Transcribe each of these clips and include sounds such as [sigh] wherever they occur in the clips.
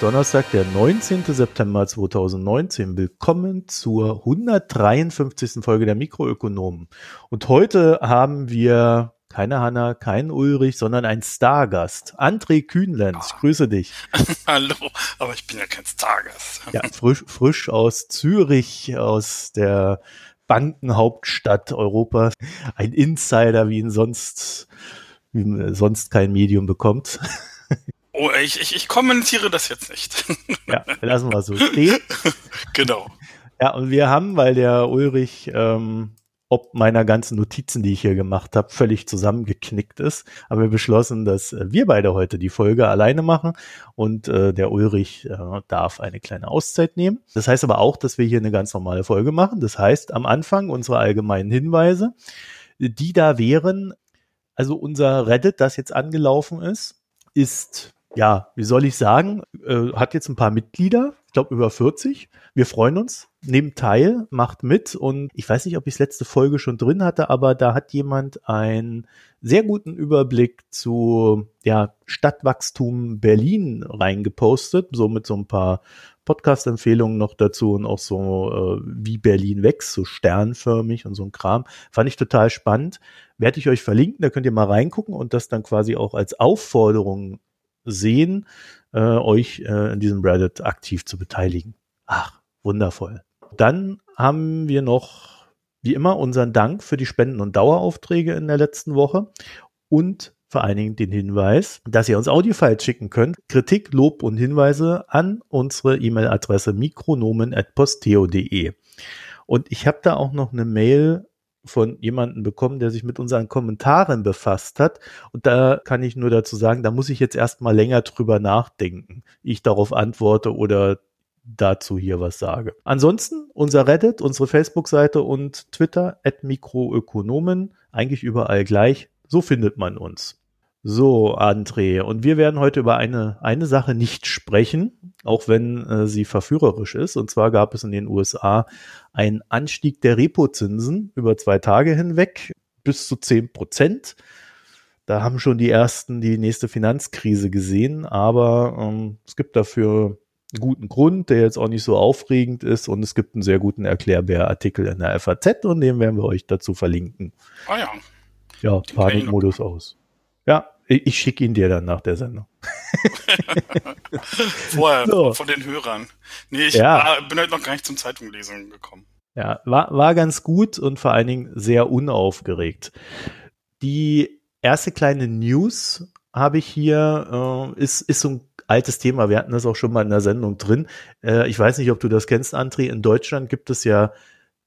ist Donnerstag, der 19. September 2019. Willkommen zur 153. Folge der Mikroökonomen. Und heute haben wir keine Hanna, keinen Ulrich, sondern ein Stargast. André Kühnlenz, ich grüße dich. [laughs] Hallo, aber ich bin ja kein Stargast. Ja, frisch, frisch aus Zürich, aus der Bankenhauptstadt Europas. Ein Insider, wie ihn sonst, wie sonst kein Medium bekommt. Oh, ich, ich, ich kommentiere das jetzt nicht. Ja, lassen wir so stehen. [laughs] Genau. Ja, und wir haben, weil der Ulrich ähm, ob meiner ganzen Notizen, die ich hier gemacht habe, völlig zusammengeknickt ist, haben wir beschlossen, dass äh, wir beide heute die Folge alleine machen und äh, der Ulrich äh, darf eine kleine Auszeit nehmen. Das heißt aber auch, dass wir hier eine ganz normale Folge machen. Das heißt, am Anfang unsere allgemeinen Hinweise, die da wären, also unser Reddit, das jetzt angelaufen ist, ist ja, wie soll ich sagen, äh, hat jetzt ein paar Mitglieder, ich glaube über 40. Wir freuen uns, nehmt teil, macht mit und ich weiß nicht, ob ich es letzte Folge schon drin hatte, aber da hat jemand einen sehr guten Überblick zu ja, Stadtwachstum Berlin reingepostet, so mit so ein paar Podcast-Empfehlungen noch dazu und auch so äh, wie Berlin wächst, so sternförmig und so ein Kram. Fand ich total spannend. Werde ich euch verlinken, da könnt ihr mal reingucken und das dann quasi auch als Aufforderung sehen, äh, euch äh, in diesem Reddit aktiv zu beteiligen. Ach, wundervoll. Dann haben wir noch, wie immer, unseren Dank für die Spenden- und Daueraufträge in der letzten Woche und vor allen Dingen den Hinweis, dass ihr uns Audiofiles schicken könnt. Kritik, Lob und Hinweise an unsere E-Mail-Adresse mikronomen.posteo.de. Und ich habe da auch noch eine Mail von jemandem bekommen, der sich mit unseren Kommentaren befasst hat. Und da kann ich nur dazu sagen, da muss ich jetzt erstmal länger drüber nachdenken. Ich darauf antworte oder dazu hier was sage. Ansonsten unser Reddit, unsere Facebook-Seite und Twitter at Mikroökonomen, eigentlich überall gleich. So findet man uns. So, André, und wir werden heute über eine, eine Sache nicht sprechen, auch wenn äh, sie verführerisch ist. Und zwar gab es in den USA einen Anstieg der Repozinsen über zwei Tage hinweg bis zu zehn Prozent. Da haben schon die ersten die nächste Finanzkrise gesehen, aber ähm, es gibt dafür einen guten Grund, der jetzt auch nicht so aufregend ist und es gibt einen sehr guten Erklärbär-Artikel in der FAZ und den werden wir euch dazu verlinken. Ah ja. Ja, Panikmodus aus. Ja, ich, schicke ihn dir dann nach der Sendung. [laughs] Vorher, so. von den Hörern. Nee, ich ja. war, bin halt noch gar nicht zum Zeitunglesen gekommen. Ja, war, war ganz gut und vor allen Dingen sehr unaufgeregt. Die erste kleine News habe ich hier, äh, ist, ist so ein altes Thema. Wir hatten das auch schon mal in der Sendung drin. Äh, ich weiß nicht, ob du das kennst, André. In Deutschland gibt es ja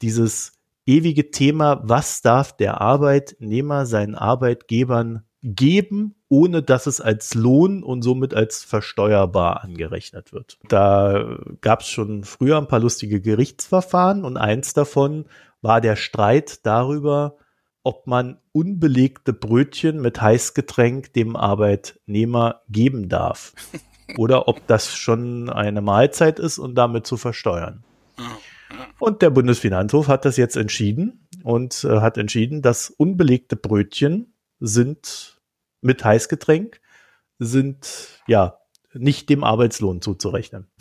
dieses ewige Thema, was darf der Arbeitnehmer seinen Arbeitgebern geben, ohne dass es als Lohn und somit als versteuerbar angerechnet wird. Da gab es schon früher ein paar lustige Gerichtsverfahren und eins davon war der Streit darüber, ob man unbelegte Brötchen mit Heißgetränk dem Arbeitnehmer geben darf. [laughs] Oder ob das schon eine Mahlzeit ist und damit zu versteuern. Und der Bundesfinanzhof hat das jetzt entschieden und äh, hat entschieden, dass unbelegte Brötchen sind mit Heißgetränk sind ja nicht dem Arbeitslohn zuzurechnen. [laughs]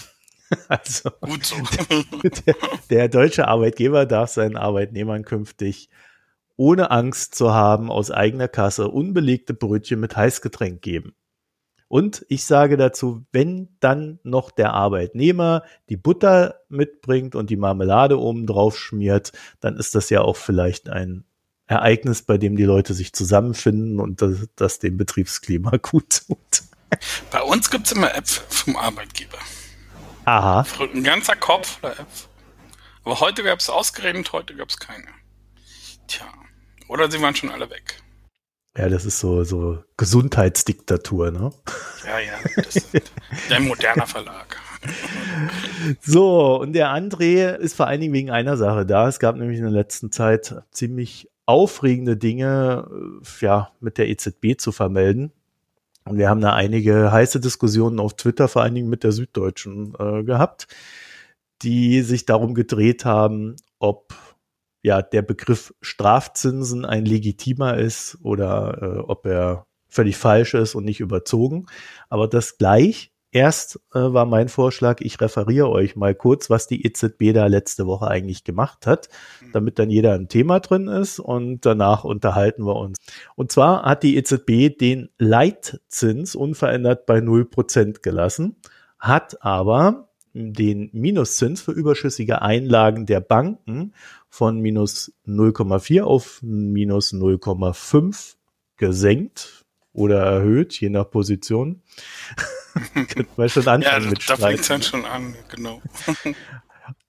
Also Gut so. [laughs] der, der deutsche Arbeitgeber darf seinen Arbeitnehmern künftig ohne Angst zu haben aus eigener Kasse unbelegte Brötchen mit Heißgetränk geben. Und ich sage dazu, wenn dann noch der Arbeitnehmer die Butter mitbringt und die Marmelade oben drauf schmiert, dann ist das ja auch vielleicht ein Ereignis, bei dem die Leute sich zusammenfinden und das, das dem Betriebsklima [laughs] gut tut. Bei uns gibt es immer Apps vom Arbeitgeber. Aha. Ein ganzer Kopf voller Apps. Aber heute gab es ausgerechnet, heute gab es keine. Tja. Oder sie waren schon alle weg. Ja, das ist so, so Gesundheitsdiktatur, ne? Ja, ja. Das ist ein moderner Verlag. So, und der André ist vor allen Dingen wegen einer Sache da. Es gab nämlich in der letzten Zeit ziemlich aufregende Dinge äh, ja, mit der EZB zu vermelden. Und wir haben da einige heiße Diskussionen auf Twitter, vor allen Dingen mit der Süddeutschen, äh, gehabt, die sich darum gedreht haben, ob ja der Begriff Strafzinsen ein legitimer ist oder äh, ob er völlig falsch ist und nicht überzogen. Aber das gleich Erst äh, war mein Vorschlag, ich referiere euch mal kurz, was die EZB da letzte Woche eigentlich gemacht hat, damit dann jeder ein Thema drin ist und danach unterhalten wir uns. Und zwar hat die EZB den Leitzins unverändert bei 0% gelassen, hat aber den Minuszins für überschüssige Einlagen der Banken von minus 0,4 auf minus 0,5 gesenkt oder erhöht, je nach Position. [laughs] Könnte man schon anfangen ja, mit da fängt es dann schon an, genau. [laughs]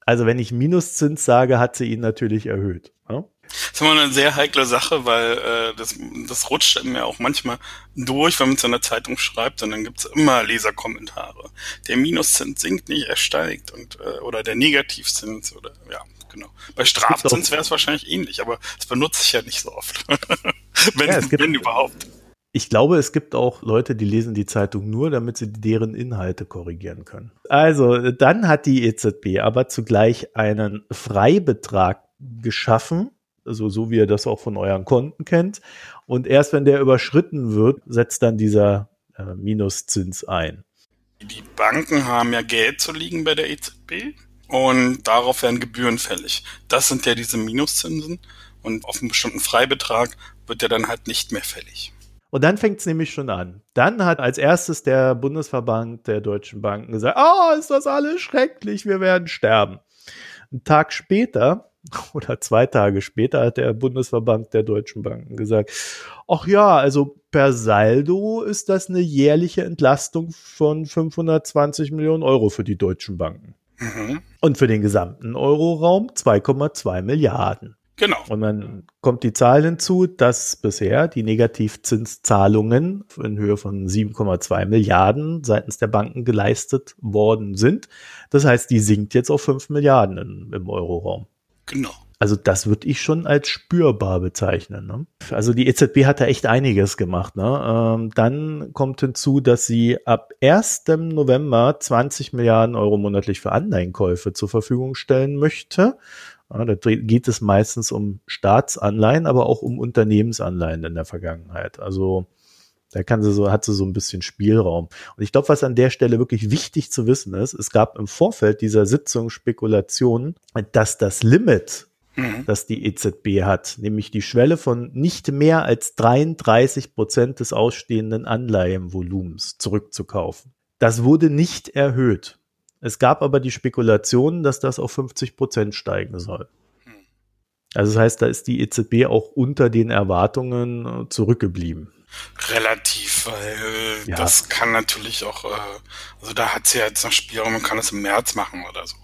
also wenn ich Minuszins sage, hat sie ihn natürlich erhöht. Ja? Das ist immer eine sehr heikle Sache, weil äh, das, das rutscht mir auch manchmal durch, wenn man es in der Zeitung schreibt und dann gibt's immer Leserkommentare. Der Minuszins sinkt nicht, er steigt und äh, oder der Negativzins oder ja, genau. Bei Strafzins wäre es wahrscheinlich ähnlich, aber das benutze ich ja nicht so oft. [laughs] wenn, ja, wenn überhaupt ich glaube, es gibt auch Leute, die lesen die Zeitung nur, damit sie deren Inhalte korrigieren können. Also, dann hat die EZB aber zugleich einen Freibetrag geschaffen, also so wie ihr das auch von euren Konten kennt. Und erst wenn der überschritten wird, setzt dann dieser äh, Minuszins ein. Die Banken haben ja Geld zu liegen bei der EZB und darauf werden Gebühren fällig. Das sind ja diese Minuszinsen und auf einen bestimmten Freibetrag wird der dann halt nicht mehr fällig. Und dann fängt es nämlich schon an. Dann hat als erstes der Bundesverband der deutschen Banken gesagt, oh, ist das alles schrecklich, wir werden sterben. Ein Tag später [laughs] oder zwei Tage später hat der Bundesverband der deutschen Banken gesagt, ach ja, also per Saldo ist das eine jährliche Entlastung von 520 Millionen Euro für die deutschen Banken. Mhm. Und für den gesamten Euroraum 2,2 Milliarden. Genau. Und dann kommt die Zahl hinzu, dass bisher die Negativzinszahlungen in Höhe von 7,2 Milliarden seitens der Banken geleistet worden sind. Das heißt, die sinkt jetzt auf 5 Milliarden in, im Euroraum. Genau. Also das würde ich schon als spürbar bezeichnen. Ne? Also die EZB hat da echt einiges gemacht. Ne? Ähm, dann kommt hinzu, dass sie ab 1. November 20 Milliarden Euro monatlich für Anleihenkäufe zur Verfügung stellen möchte. Ja, da geht es meistens um Staatsanleihen, aber auch um Unternehmensanleihen in der Vergangenheit. Also da kann sie so, hat sie so ein bisschen Spielraum. Und ich glaube, was an der Stelle wirklich wichtig zu wissen ist, es gab im Vorfeld dieser Sitzung Spekulationen, dass das Limit, mhm. das die EZB hat, nämlich die Schwelle von nicht mehr als 33 Prozent des ausstehenden Anleihenvolumens zurückzukaufen. Das wurde nicht erhöht. Es gab aber die Spekulation, dass das auf 50 Prozent steigen soll. Also das heißt, da ist die EZB auch unter den Erwartungen äh, zurückgeblieben. Relativ, weil ja. das kann natürlich auch, äh, also da hat sie ja jetzt noch Spielraum und kann es im März machen oder so.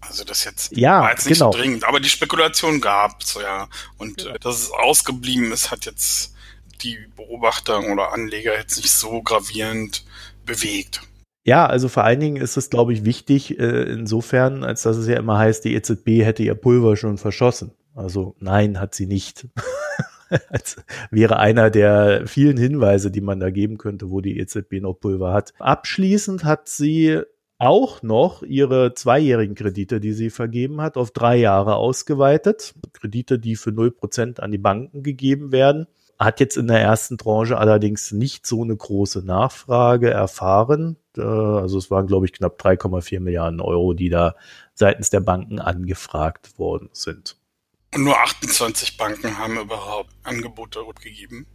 Also das jetzt ja, war jetzt nicht genau. so dringend, aber die Spekulation gab es ja. Und äh, dass es ausgeblieben ist, hat jetzt die Beobachter oder Anleger jetzt nicht so gravierend bewegt. Ja, also vor allen Dingen ist es, glaube ich, wichtig, äh, insofern, als dass es ja immer heißt, die EZB hätte ihr Pulver schon verschossen. Also nein, hat sie nicht. [laughs] als wäre einer der vielen Hinweise, die man da geben könnte, wo die EZB noch Pulver hat. Abschließend hat sie auch noch ihre zweijährigen Kredite, die sie vergeben hat, auf drei Jahre ausgeweitet. Kredite, die für null Prozent an die Banken gegeben werden. Hat jetzt in der ersten Tranche allerdings nicht so eine große Nachfrage erfahren. Äh, also es waren, glaube ich, knapp 3,4 Milliarden Euro, die da seitens der Banken angefragt worden sind. Und nur 28 Banken haben überhaupt Angebote gegeben.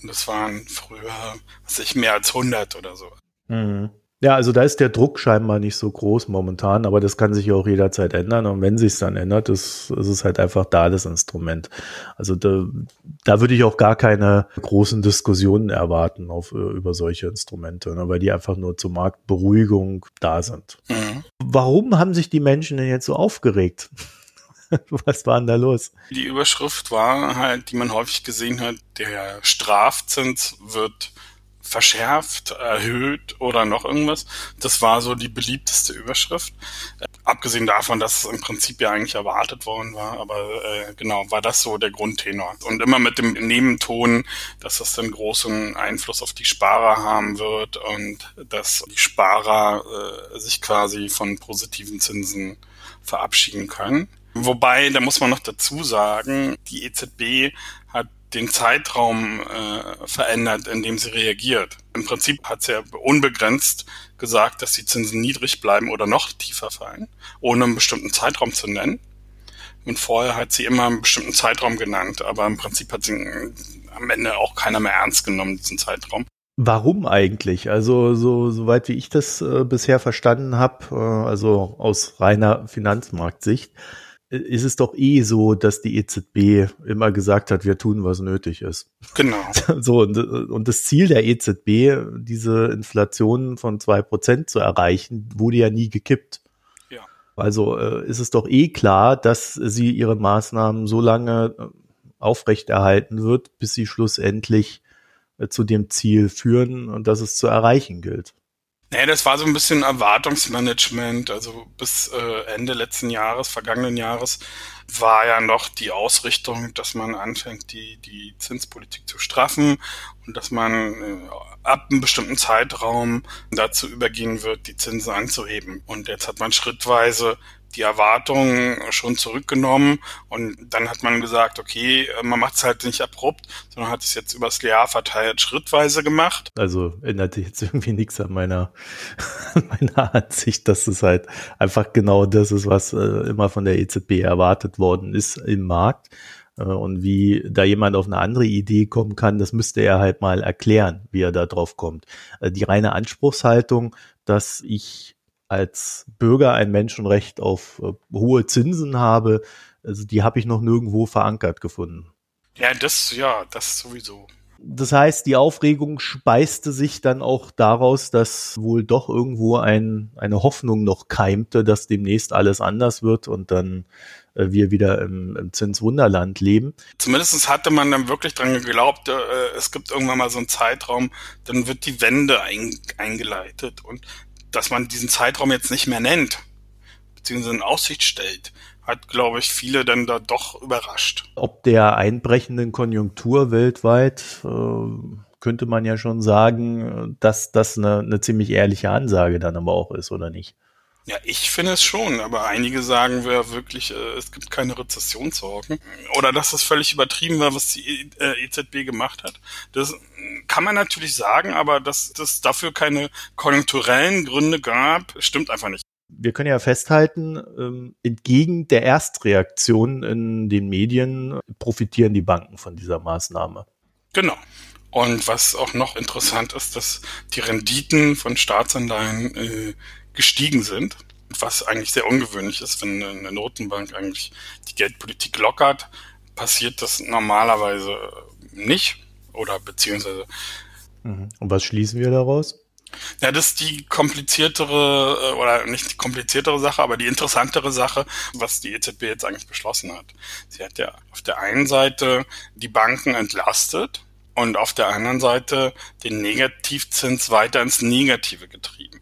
Und das waren früher, was ich, mehr als 100 oder so. Mhm. Ja, also da ist der Druck scheinbar nicht so groß momentan, aber das kann sich ja auch jederzeit ändern. Und wenn sich dann ändert, ist, ist es halt einfach da das Instrument. Also da, da würde ich auch gar keine großen Diskussionen erwarten auf, über solche Instrumente, ne, weil die einfach nur zur Marktberuhigung da sind. Mhm. Warum haben sich die Menschen denn jetzt so aufgeregt? [laughs] Was war denn da los? Die Überschrift war halt, die man häufig gesehen hat, der Strafzins wird verschärft, erhöht oder noch irgendwas. Das war so die beliebteste Überschrift. Abgesehen davon, dass es im Prinzip ja eigentlich erwartet worden war, aber äh, genau, war das so der Grundtenor. Und immer mit dem Nebenton, dass das dann großen Einfluss auf die Sparer haben wird und dass die Sparer äh, sich quasi von positiven Zinsen verabschieden können. Wobei, da muss man noch dazu sagen, die EZB den Zeitraum äh, verändert, in dem sie reagiert. Im Prinzip hat sie ja unbegrenzt gesagt, dass die Zinsen niedrig bleiben oder noch tiefer fallen, ohne einen bestimmten Zeitraum zu nennen. Und vorher hat sie immer einen bestimmten Zeitraum genannt, aber im Prinzip hat sie am Ende auch keiner mehr ernst genommen, diesen Zeitraum. Warum eigentlich? Also so soweit wie ich das äh, bisher verstanden habe, äh, also aus reiner Finanzmarktsicht, ist es doch eh so, dass die EZB immer gesagt hat, wir tun, was nötig ist. Genau. [laughs] So, und, und das Ziel der EZB, diese Inflation von zwei Prozent zu erreichen, wurde ja nie gekippt. Ja. Also äh, ist es doch eh klar, dass sie ihre Maßnahmen so lange äh, aufrechterhalten wird, bis sie schlussendlich äh, zu dem Ziel führen und dass es zu erreichen gilt. Nee, das war so ein bisschen Erwartungsmanagement. Also bis äh, Ende letzten Jahres, vergangenen Jahres, war ja noch die Ausrichtung, dass man anfängt, die, die Zinspolitik zu straffen und dass man äh, ab einem bestimmten Zeitraum dazu übergehen wird, die Zinsen anzuheben. Und jetzt hat man schrittweise die Erwartungen schon zurückgenommen und dann hat man gesagt, okay, man macht es halt nicht abrupt, sondern hat es jetzt übers Jahr verteilt schrittweise gemacht. Also ändert sich jetzt [laughs] irgendwie nichts an meiner, [laughs] meiner Ansicht, dass es halt einfach genau das ist, was äh, immer von der EZB erwartet worden ist im Markt. Äh, und wie da jemand auf eine andere Idee kommen kann, das müsste er halt mal erklären, wie er da drauf kommt. Äh, die reine Anspruchshaltung, dass ich als Bürger ein Menschenrecht auf äh, hohe Zinsen habe, also die habe ich noch nirgendwo verankert gefunden. Ja, das, ja, das sowieso. Das heißt, die Aufregung speiste sich dann auch daraus, dass wohl doch irgendwo ein, eine Hoffnung noch keimte, dass demnächst alles anders wird und dann äh, wir wieder im, im Zinswunderland leben. Zumindest hatte man dann wirklich dran geglaubt, äh, es gibt irgendwann mal so einen Zeitraum, dann wird die Wende ein, eingeleitet und dass man diesen Zeitraum jetzt nicht mehr nennt, beziehungsweise in Aussicht stellt, hat, glaube ich, viele dann da doch überrascht. Ob der einbrechenden Konjunktur weltweit äh, könnte man ja schon sagen, dass das eine, eine ziemlich ehrliche Ansage dann aber auch ist, oder nicht? Ja, ich finde es schon, aber einige sagen wir wirklich, äh, es gibt keine Rezessionssorgen. Oder dass das völlig übertrieben war, was die äh, EZB gemacht hat. Das kann man natürlich sagen, aber dass es dafür keine konjunkturellen Gründe gab, stimmt einfach nicht. Wir können ja festhalten, ähm, entgegen der Erstreaktion in den Medien profitieren die Banken von dieser Maßnahme. Genau. Und was auch noch interessant ist, dass die Renditen von Staatsanleihen äh, gestiegen sind, was eigentlich sehr ungewöhnlich ist, wenn eine Notenbank eigentlich die Geldpolitik lockert, passiert das normalerweise nicht oder beziehungsweise. Mhm. Und was schließen wir daraus? Ja, das ist die kompliziertere äh, oder nicht die kompliziertere Sache, aber die interessantere Sache, was die EZB jetzt eigentlich beschlossen hat. Sie hat ja auf der einen Seite die Banken entlastet und auf der anderen Seite den Negativzins weiter ins Negative getrieben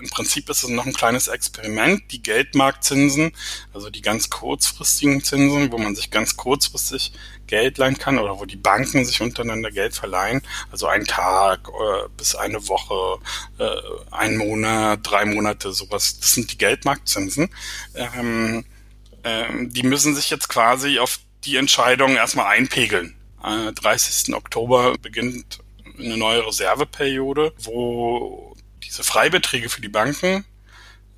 im Prinzip ist es noch ein kleines Experiment. Die Geldmarktzinsen, also die ganz kurzfristigen Zinsen, wo man sich ganz kurzfristig Geld leihen kann oder wo die Banken sich untereinander Geld verleihen, also ein Tag äh, bis eine Woche, äh, ein Monat, drei Monate, sowas. Das sind die Geldmarktzinsen. Ähm, ähm, die müssen sich jetzt quasi auf die Entscheidung erstmal einpegeln. Äh, 30. Oktober beginnt eine neue Reserveperiode, wo diese Freibeträge für die Banken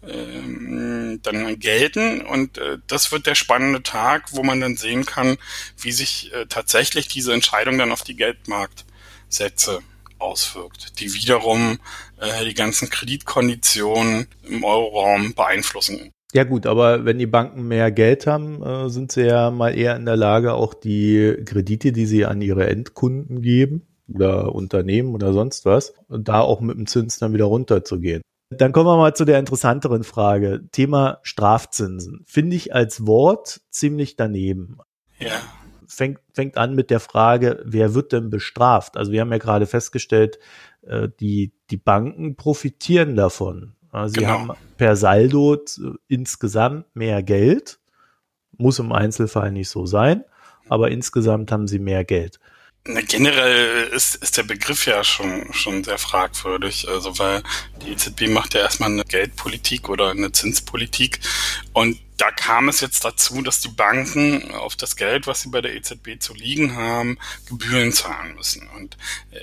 ähm, dann gelten und äh, das wird der spannende Tag, wo man dann sehen kann, wie sich äh, tatsächlich diese Entscheidung dann auf die Geldmarktsätze auswirkt, die wiederum äh, die ganzen Kreditkonditionen im Euroraum beeinflussen. Ja gut, aber wenn die Banken mehr Geld haben, äh, sind sie ja mal eher in der Lage, auch die Kredite, die sie an ihre Endkunden geben, oder Unternehmen oder sonst was, und da auch mit dem Zins dann wieder runterzugehen. Dann kommen wir mal zu der interessanteren Frage. Thema Strafzinsen. Finde ich als Wort ziemlich daneben. Ja. Fängt, fängt an mit der Frage, wer wird denn bestraft? Also wir haben ja gerade festgestellt, äh, die, die Banken profitieren davon. Sie genau. haben per Saldo insgesamt mehr Geld. Muss im Einzelfall nicht so sein, aber insgesamt haben sie mehr Geld. Na, generell ist, ist der Begriff ja schon, schon sehr fragwürdig, also weil die EZB macht ja erstmal eine Geldpolitik oder eine Zinspolitik und da kam es jetzt dazu, dass die Banken auf das Geld, was sie bei der EZB zu liegen haben, Gebühren zahlen müssen. Und äh,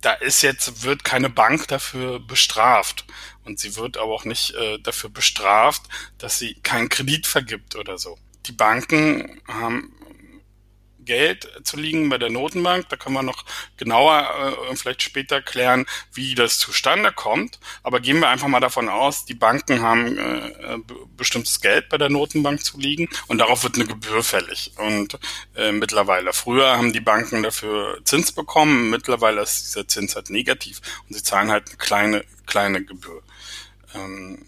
da ist jetzt, wird keine Bank dafür bestraft. Und sie wird aber auch nicht äh, dafür bestraft, dass sie keinen Kredit vergibt oder so. Die Banken haben Geld zu liegen bei der Notenbank. Da können wir noch genauer äh, vielleicht später klären, wie das zustande kommt. Aber gehen wir einfach mal davon aus, die Banken haben äh, bestimmtes Geld bei der Notenbank zu liegen und darauf wird eine Gebühr fällig. Und äh, mittlerweile, früher haben die Banken dafür Zins bekommen, mittlerweile ist dieser Zins halt negativ und sie zahlen halt eine kleine, kleine Gebühr. Ähm,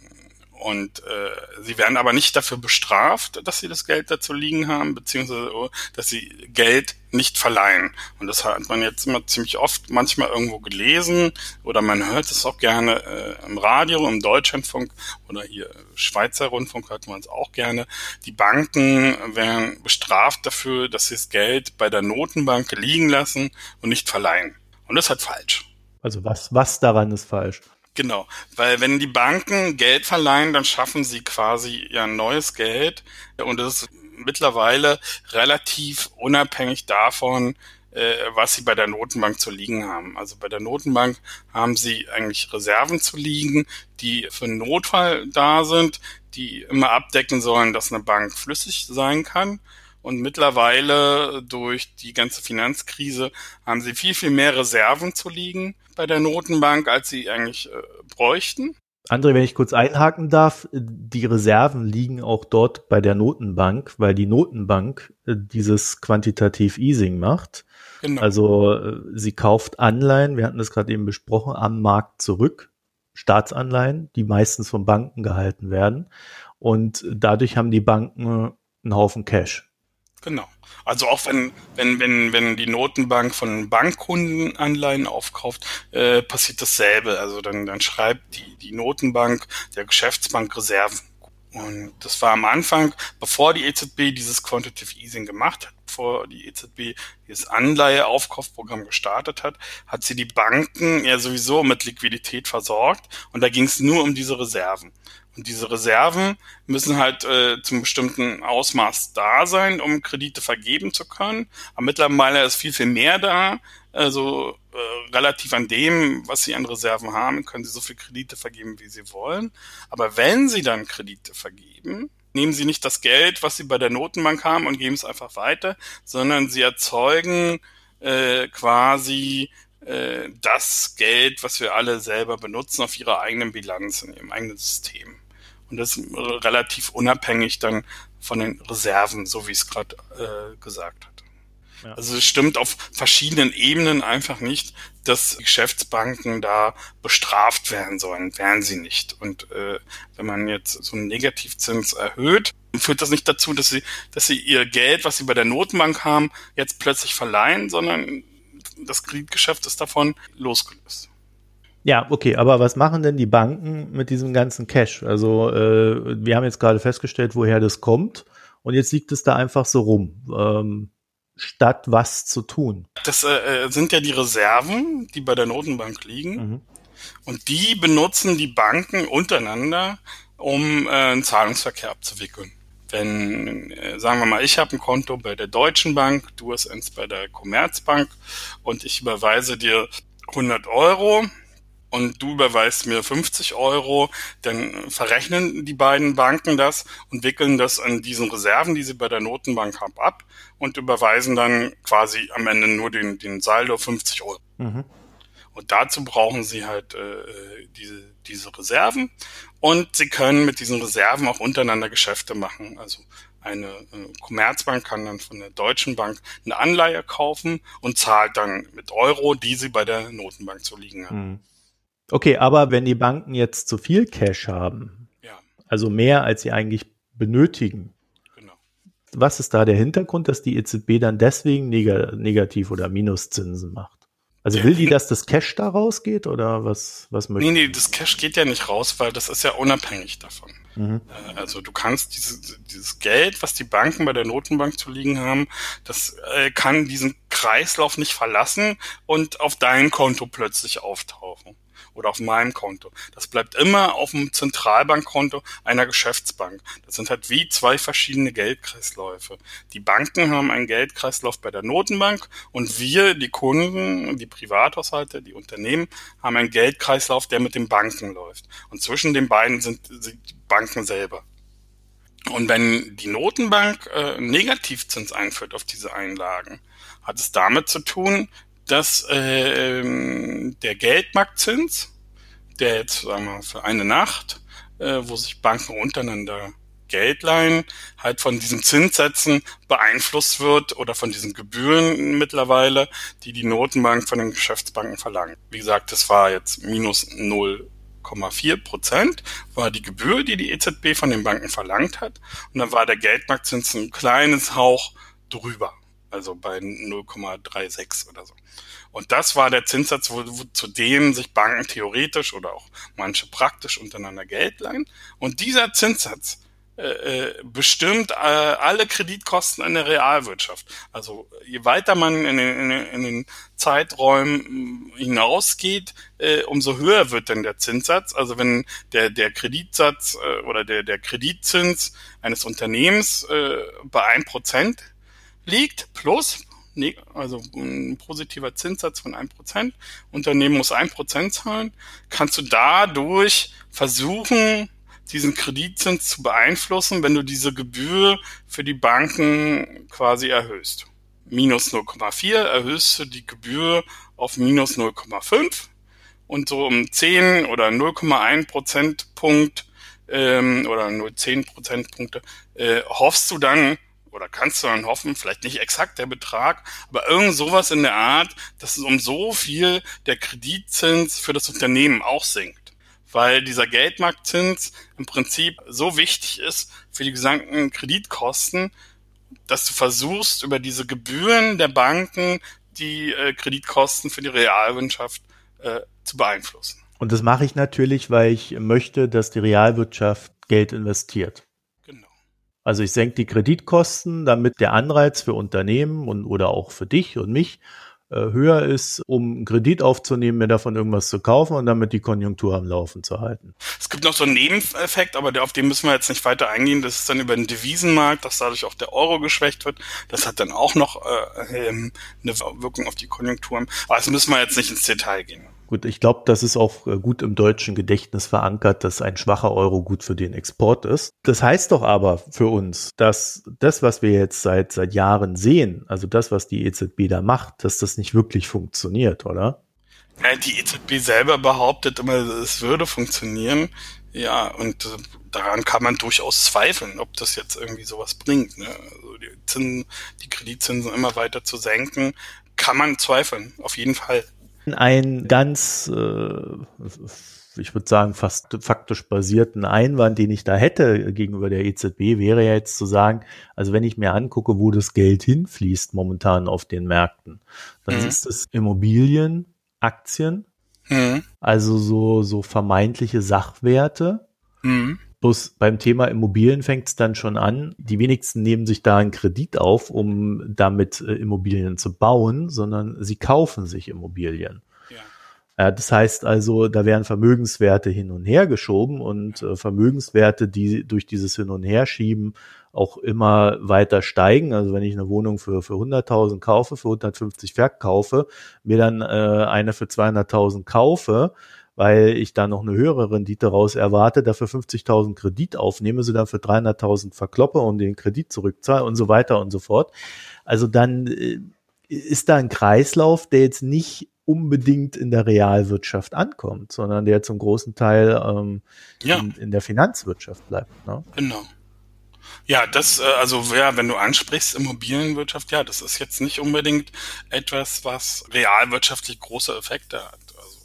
und äh, sie werden aber nicht dafür bestraft, dass sie das Geld dazu liegen haben, beziehungsweise oh, dass sie Geld nicht verleihen. Und das hat man jetzt immer ziemlich oft manchmal irgendwo gelesen oder man hört es auch gerne äh, im Radio, im Deutschlandfunk oder hier Schweizer Rundfunk hört man es auch gerne. Die Banken werden bestraft dafür, dass sie das Geld bei der Notenbank liegen lassen und nicht verleihen. Und das ist halt falsch. Also was, was daran ist falsch? Genau, weil wenn die Banken Geld verleihen, dann schaffen sie quasi ja neues Geld und es ist mittlerweile relativ unabhängig davon, äh, was sie bei der Notenbank zu liegen haben. Also bei der Notenbank haben sie eigentlich Reserven zu liegen, die für einen Notfall da sind, die immer abdecken sollen, dass eine Bank flüssig sein kann. Und mittlerweile durch die ganze Finanzkrise haben sie viel, viel mehr Reserven zu liegen bei der Notenbank, als sie eigentlich äh, bräuchten. André, wenn ich kurz einhaken darf, die Reserven liegen auch dort bei der Notenbank, weil die Notenbank äh, dieses quantitativ Easing macht. Genau. Also äh, sie kauft Anleihen, wir hatten das gerade eben besprochen, am Markt zurück, Staatsanleihen, die meistens von Banken gehalten werden. Und dadurch haben die Banken einen Haufen Cash. Genau. Also auch wenn, wenn, wenn, wenn die Notenbank von Bankkunden Anleihen aufkauft, äh, passiert dasselbe. Also dann, dann schreibt die, die Notenbank der Geschäftsbank Reserven. Und das war am Anfang, bevor die EZB dieses Quantitative Easing gemacht hat, bevor die EZB dieses Anleiheaufkaufprogramm gestartet hat, hat sie die Banken ja sowieso mit Liquidität versorgt und da ging es nur um diese Reserven. Und diese Reserven müssen halt äh, zum bestimmten Ausmaß da sein, um Kredite vergeben zu können. Aber mittlerweile ist viel, viel mehr da. Also äh, relativ an dem, was sie an Reserven haben, können sie so viel Kredite vergeben, wie sie wollen. Aber wenn sie dann Kredite vergeben, nehmen sie nicht das Geld, was sie bei der Notenbank haben und geben es einfach weiter, sondern sie erzeugen äh, quasi äh, das Geld, was wir alle selber benutzen, auf ihrer eigenen Bilanz, in ihrem eigenen System. Und das ist relativ unabhängig dann von den Reserven, so wie ich es gerade äh, gesagt hatte. Ja. Also es stimmt auf verschiedenen Ebenen einfach nicht, dass Geschäftsbanken da bestraft werden sollen. Wären sie nicht. Und äh, wenn man jetzt so einen Negativzins erhöht, führt das nicht dazu, dass sie, dass sie ihr Geld, was sie bei der Notenbank haben, jetzt plötzlich verleihen, sondern das Kreditgeschäft ist davon losgelöst. Ja, okay, aber was machen denn die Banken mit diesem ganzen Cash? Also äh, wir haben jetzt gerade festgestellt, woher das kommt und jetzt liegt es da einfach so rum, ähm, statt was zu tun. Das äh, äh sind ja die Reserven, die bei der Notenbank liegen mhm. und die benutzen die Banken untereinander, um äh, einen Zahlungsverkehr abzuwickeln. Wenn, äh, sagen wir mal, ich habe ein Konto bei der Deutschen Bank, du hast eins bei der Commerzbank und ich überweise dir 100 Euro, und du überweist mir 50 Euro, dann verrechnen die beiden Banken das und wickeln das an diesen Reserven, die sie bei der Notenbank haben, ab und überweisen dann quasi am Ende nur den, den Saldo 50 Euro. Mhm. Und dazu brauchen sie halt äh, diese, diese Reserven und sie können mit diesen Reserven auch untereinander Geschäfte machen. Also eine äh, Commerzbank kann dann von der Deutschen Bank eine Anleihe kaufen und zahlt dann mit Euro, die sie bei der Notenbank zu liegen haben. Mhm. Okay, aber wenn die Banken jetzt zu viel Cash haben, ja. also mehr als sie eigentlich benötigen, genau. was ist da der Hintergrund, dass die EZB dann deswegen neg Negativ- oder Minuszinsen macht? Also will die, dass das Cash da rausgeht oder was, was möchte Nee, nee, das Cash geht ja nicht raus, weil das ist ja unabhängig davon. Mhm. Also du kannst diese, dieses Geld, was die Banken bei der Notenbank zu liegen haben, das äh, kann diesen Kreislauf nicht verlassen und auf dein Konto plötzlich auftauchen. oder auf meinem Konto. Das bleibt immer auf dem Zentralbankkonto einer Geschäftsbank. Das sind halt wie zwei verschiedene Geldkreisläufe. Die Banken haben einen Geldkreislauf bei der Notenbank und wir, die Kunden, die Privathaushalte, die Unternehmen, haben einen Geldkreislauf, der mit den Banken läuft. Und zwischen den beiden sind, sind Banken selber. Und wenn die Notenbank äh, Negativzins einführt auf diese Einlagen, hat es damit zu tun, dass äh, der Geldmarktzins, der jetzt sagen wir für eine Nacht, äh, wo sich Banken untereinander Geld leihen, halt von diesen Zinssätzen beeinflusst wird oder von diesen Gebühren mittlerweile, die die Notenbank von den Geschäftsbanken verlangt. Wie gesagt, das war jetzt minus 0,4 Prozent war die Gebühr, die die EZB von den Banken verlangt hat. Und dann war der Geldmarktzins ein kleines Hauch drüber also bei 0,36 oder so. Und das war der Zinssatz, wo, wo, zu dem sich Banken theoretisch oder auch manche praktisch untereinander Geld leihen. Und dieser Zinssatz bestimmt äh, alle Kreditkosten in der Realwirtschaft. Also je weiter man in den, in den, Zeiträumen hinausgeht, äh, umso höher wird denn der Zinssatz. Also wenn der, der Kreditsatz äh, oder der, der Kreditzins eines Unternehmens äh, bei ein Prozent liegt plus, also ein positiver Zinssatz von 1%, Unternehmen muss 1% zahlen, kannst du dadurch versuchen, diesen Kreditzins zu beeinflussen, wenn du diese Gebühr für die Banken quasi erhöhst. Minus 0,4 erhöhst du die Gebühr auf minus 0,5 und so um 10 oder 0,1 Prozentpunkt ähm, oder nur 10 Prozentpunkte äh, hoffst du dann, oder kannst du dann hoffen, vielleicht nicht exakt der Betrag, aber irgend sowas in der Art, dass es um so viel der Kreditzins für das Unternehmen auch sinkt. Weil dieser Geldmarktzins im Prinzip so wichtig ist für die gesamten Kreditkosten, dass du versuchst, über diese Gebühren der Banken die äh, Kreditkosten für die Realwirtschaft äh, zu beeinflussen. Und das mache ich natürlich, weil ich möchte, dass die Realwirtschaft Geld investiert. Also ich senke die Kreditkosten, damit der Anreiz für Unternehmen und oder auch für dich und mich höher ist, um Kredit aufzunehmen, mir davon irgendwas zu kaufen und damit die Konjunktur am Laufen zu halten. Es gibt noch so einen Nebeneffekt, aber auf den müssen wir jetzt nicht weiter eingehen. Das ist dann über den Devisenmarkt, dass dadurch auch der Euro geschwächt wird. Das hat dann auch noch äh, ähm, eine Wirkung auf die Konjunkturen. Aber das müssen wir jetzt nicht ins Detail gehen. Gut, ich glaube, das ist auch äh, gut im deutschen Gedächtnis verankert, dass ein schwacher Euro gut für den Export ist. Das heißt doch aber für uns, dass das, was wir jetzt seit, seit Jahren sehen, also das, was die EZB da macht, dass das nicht wirklich funktioniert, oder? Ja, die EZB selber behauptet immer, es würde funktionieren. Ja, und äh, daran kann man durchaus zweifeln, ob das jetzt irgendwie sowas bringt. Ne? Also die, Zinsen, die Kreditzinsen immer weiter zu senken, kann man zweifeln, auf jeden Fall. Ein ganz, äh, ich würde sagen, fast faktisch basierten Einwand, den ich da hätte gegenüber der EZB, wäre ja jetzt zu sagen, also wenn ich mir angucke, wo das Geld hinfließt momentan auf den Märkten, dann mhm. ist es Immobilien, Aktien, mhm. also so, so vermeintliche Sachwerte. Mhm. Bloß beim Thema Immobilien fängt es dann schon an. Die wenigsten nehmen sich da einen Kredit auf, um damit äh, Immobilien zu bauen, sondern sie kaufen sich Immobilien. Ja. Äh, das heißt also, da werden Vermögenswerte hin und her geschoben und äh, Vermögenswerte, die durch dieses Hin und Herschieben auch immer weiter steigen. Also wenn ich eine Wohnung für, für 100.000 kaufe, für 150 verkaufe, mir dann äh, eine für 200.000 kaufe, weil ich da noch eine höhere Rendite raus erwarte, dafür 50.000 Kredit aufnehme, sie dann für 300.000 verkloppe und den Kredit zurückzahle und so weiter und so fort. Also dann äh, ist da ein Kreislauf, der jetzt nicht unbedingt in der Realwirtschaft ankommt, sondern der zum großen Teil ähm, ja. in, in, der Finanzwirtschaft bleibt. Ne? Genau. Ja, das, äh, also ja, wenn du ansprichst, Immobilienwirtschaft, ja, das ist jetzt nicht unbedingt etwas, was realwirtschaftlich große Effekte hat.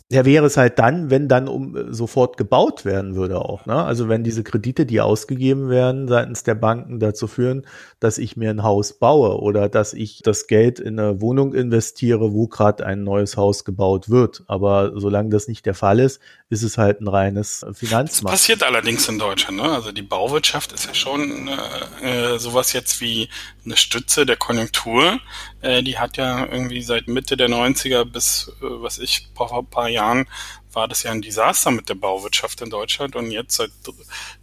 Ja, wäre es halt dann, wenn dann um äh, sofort gebaut werden würde auch. Ne? Also wenn diese Kredite, die ausgegeben werden seitens der Banken, dazu führen, dass ich mir ein Haus baue oder dass ich das Geld in eine Wohnung investiere, wo gerade ein neues Haus gebaut wird. Aber solange das nicht der Fall ist, ist es halt ein reines Finanzmarkt. Das passiert allerdings in Deutschland. Ne? Also die Bauwirtschaft ist ja schon äh, äh, sowas jetzt wie eine Stütze der Konjunktur. Äh, die hat ja irgendwie seit Mitte der 90er bis, äh, was ich, paar, paar Jahren war das ja ein Desaster mit der Bauwirtschaft in Deutschland und jetzt seit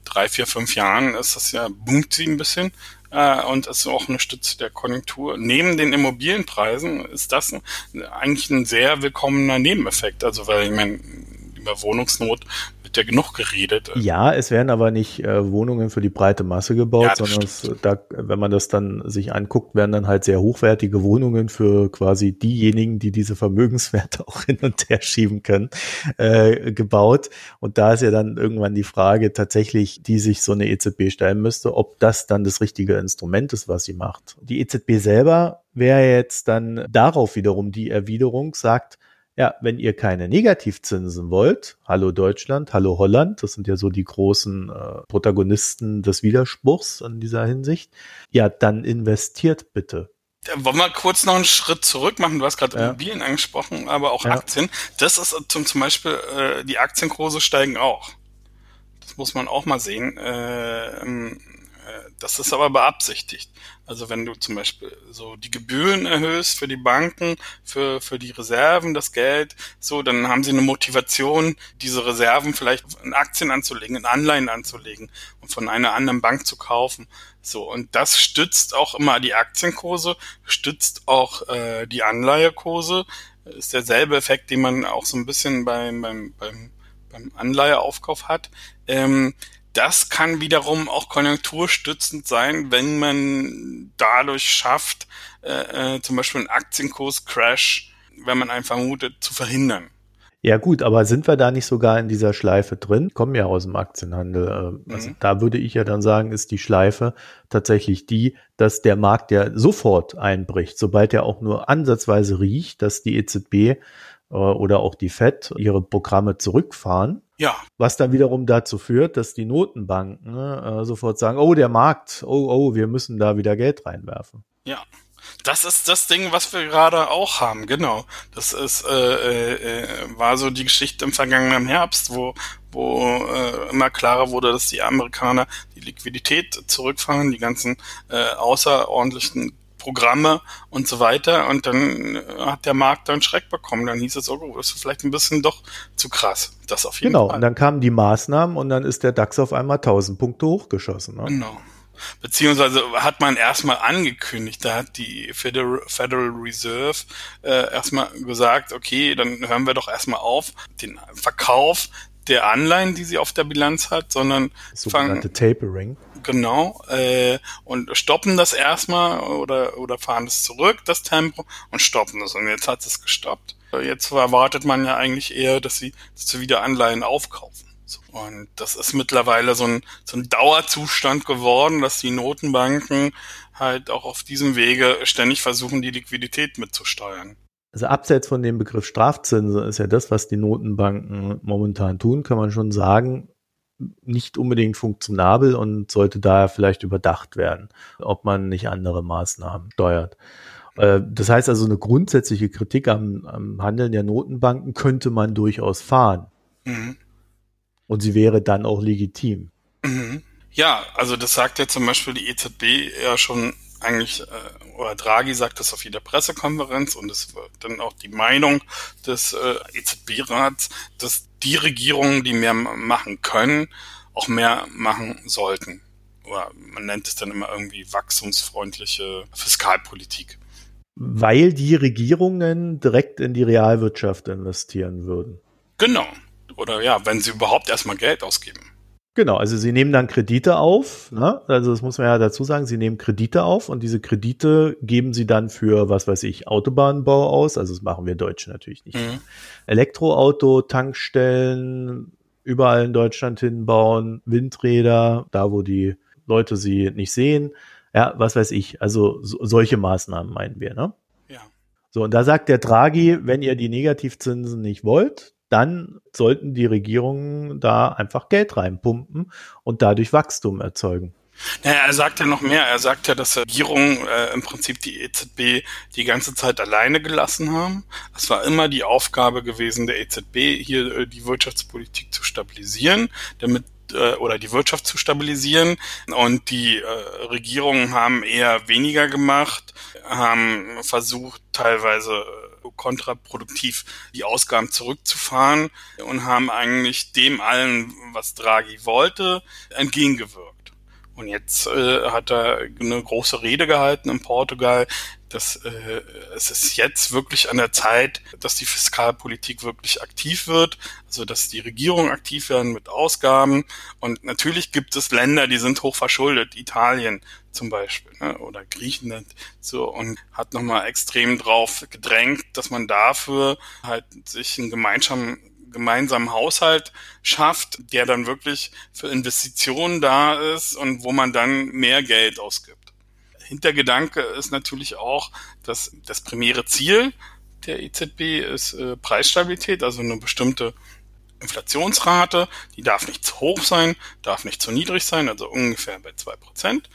drei, vier, fünf Jahren ist das ja, boomt sie ein bisschen äh, und ist auch eine Stütze der Konjunktur. Neben den Immobilienpreisen ist das eigentlich ein sehr willkommener Nebeneffekt. Also weil ich meine, über Wohnungsnot wird ja genug geredet. Ja, es werden aber nicht äh, Wohnungen für die breite Masse gebaut, ja, sondern es, da, wenn man das dann sich anguckt, werden dann halt sehr hochwertige Wohnungen für quasi diejenigen, die diese Vermögenswerte [laughs] auch hin und her schieben können, äh, gebaut. Und da ist ja dann irgendwann die Frage tatsächlich, die sich so eine EZB stellen müsste, ob das dann das richtige Instrument ist, was sie macht. Die EZB selber wäre jetzt dann darauf wiederum die Erwiderung, sagt, ja, wenn ihr keine Negativzinsen wollt, hallo Deutschland, hallo Holland, das sind ja so die großen äh, Protagonisten des Widerspruchs in dieser Hinsicht, ja, dann investiert bitte. Wollen wir kurz noch einen Schritt zurück machen? Du hast gerade ja. Immobilien angesprochen, aber auch ja. Aktien. Das ist zum, zum Beispiel, äh, die Aktienkurse steigen auch. Das muss man auch mal sehen. Äh, ähm, äh, das ist aber beabsichtigt. Also wenn du zum Beispiel so die Gebühren erhöhst für die Banken, für, für die Reserven, das Geld, so, dann haben sie eine Motivation, diese Reserven vielleicht in Aktien anzulegen, in Anleihen anzulegen und von einer anderen Bank zu kaufen. So, und das stützt auch immer die Aktienkurse, stützt auch äh, die Anleihekurse. Ist derselbe Effekt, den man auch so ein bisschen beim, beim, beim, beim Anleiheaufkauf hat. Ähm, das kann wiederum auch konjunkturstützend sein, wenn man dadurch schafft, äh, äh, zum Beispiel einen Aktienkurs-Crash, wenn man einen vermutet, zu verhindern. Ja gut, aber sind wir da nicht sogar in dieser Schleife drin? Kommen ja aus dem Aktienhandel. Äh, also mhm. Da würde ich ja dann sagen, ist die Schleife tatsächlich die, dass der Markt ja sofort einbricht, sobald er auch nur ansatzweise riecht, dass die EZB oder auch die FED ihre Programme zurückfahren ja. Was dann wiederum dazu führt, dass die Notenbanken äh, sofort sagen, oh, der Markt, oh, oh, wir müssen da wieder Geld reinwerfen. Ja. Das ist das Ding, was wir gerade auch haben, genau. Das ist äh, äh, war so die Geschichte im vergangenen Herbst, wo wo äh, immer klarer wurde, dass die Amerikaner die Liquidität zurückfahren, die ganzen äh, außerordentlichen Programme und so weiter. Und dann äh, hat der Markt dann Schreck bekommen. Dann hieß es, oh, das ist vielleicht ein bisschen doch zu krass. Das auf jeden genau, Fall. Genau, und dann kamen die Maßnahmen und dann ist der DAX auf einmal 1000 Punkte hochgeschossen. Ne? Genau. Beziehungsweise hat man erstmal angekündigt, da hat die Federal, Reserve äh, erstmal gesagt, okay, dann hören wir doch erstmal auf, den Verkauf der Anleihen, die sie auf der Bilanz hat, sondern sogenannte Tapering. Genau, äh, und stoppen das erstmal oder, oder fahren es zurück, das Tempo, und stoppen es. Und jetzt hat es gestoppt. Jetzt erwartet man ja eigentlich eher, dass sie, sie wieder Anleihen aufkaufen. Und das ist mittlerweile so ein, so ein Dauerzustand geworden, dass die Notenbanken halt auch auf diesem Wege ständig versuchen, die Liquidität mitzusteuern. Also abseits von dem Begriff Strafzinsen ist ja das, was die Notenbanken momentan tun, kann man schon sagen, nicht unbedingt funktionabel und sollte daher vielleicht überdacht werden, ob man nicht andere Maßnahmen steuert. Äh, das heißt also, eine grundsätzliche Kritik am, am Handeln der Notenbanken könnte man durchaus fahren. Mhm. Und sie wäre dann auch legitim. Mhm. Ja, also das sagt ja zum Beispiel die EZB ja schon eigentlich, äh, oder Draghi sagt das auf jeder Pressekonferenz und es wird dann auch die Meinung des äh, EZB-Rats, dass die Regierungen, die mehr machen können, auch mehr machen sollten. Oder man nennt es dann immer irgendwie wachstumsfreundliche Fiskalpolitik. Weil die Regierungen direkt in die Realwirtschaft investieren würden. Genau. Oder ja, wenn sie überhaupt erstmal Geld ausgeben. Genau, also sie nehmen dann Kredite auf, ne? also das muss man ja dazu sagen, sie nehmen Kredite auf und diese Kredite geben sie dann für, was weiß ich, Autobahnbau aus, also das machen wir Deutsche natürlich nicht. Mhm. Elektroauto, Tankstellen, überall in Deutschland hinbauen, Windräder, da wo die Leute sie nicht sehen, ja, was weiß ich, also so, solche Maßnahmen meinen wir, ne? Ja. So, und da sagt der Draghi, wenn ihr die Negativzinsen nicht wollt, dann sollten die Regierungen da einfach Geld reinpumpen und dadurch Wachstum erzeugen. Naja, er sagt ja noch mehr. Er sagt ja, dass Regierungen äh, im Prinzip die EZB die ganze Zeit alleine gelassen haben. Es war immer die Aufgabe gewesen der EZB, hier äh, die Wirtschaftspolitik zu stabilisieren, damit äh, oder die Wirtschaft zu stabilisieren. Und die äh, Regierungen haben eher weniger gemacht, haben versucht, teilweise kontraproduktiv, die Ausgaben zurückzufahren und haben eigentlich dem allen, was Draghi wollte, entgegengewirkt. Und jetzt äh, hat er eine große Rede gehalten in Portugal, dass äh, es ist jetzt wirklich an der Zeit, dass die Fiskalpolitik wirklich aktiv wird, also dass die Regierungen aktiv werden mit Ausgaben. Und natürlich gibt es Länder, die sind hoch verschuldet, Italien zum Beispiel ne, oder Griechenland, so und hat nochmal extrem drauf gedrängt, dass man dafür halt sich einen gemeinsamen gemeinsamen Haushalt schafft, der dann wirklich für Investitionen da ist und wo man dann mehr Geld ausgibt. Hintergedanke ist natürlich auch, dass das primäre Ziel der EZB ist äh, Preisstabilität, also eine bestimmte Inflationsrate, die darf nicht zu hoch sein, darf nicht zu niedrig sein, also ungefähr bei zwei Prozent.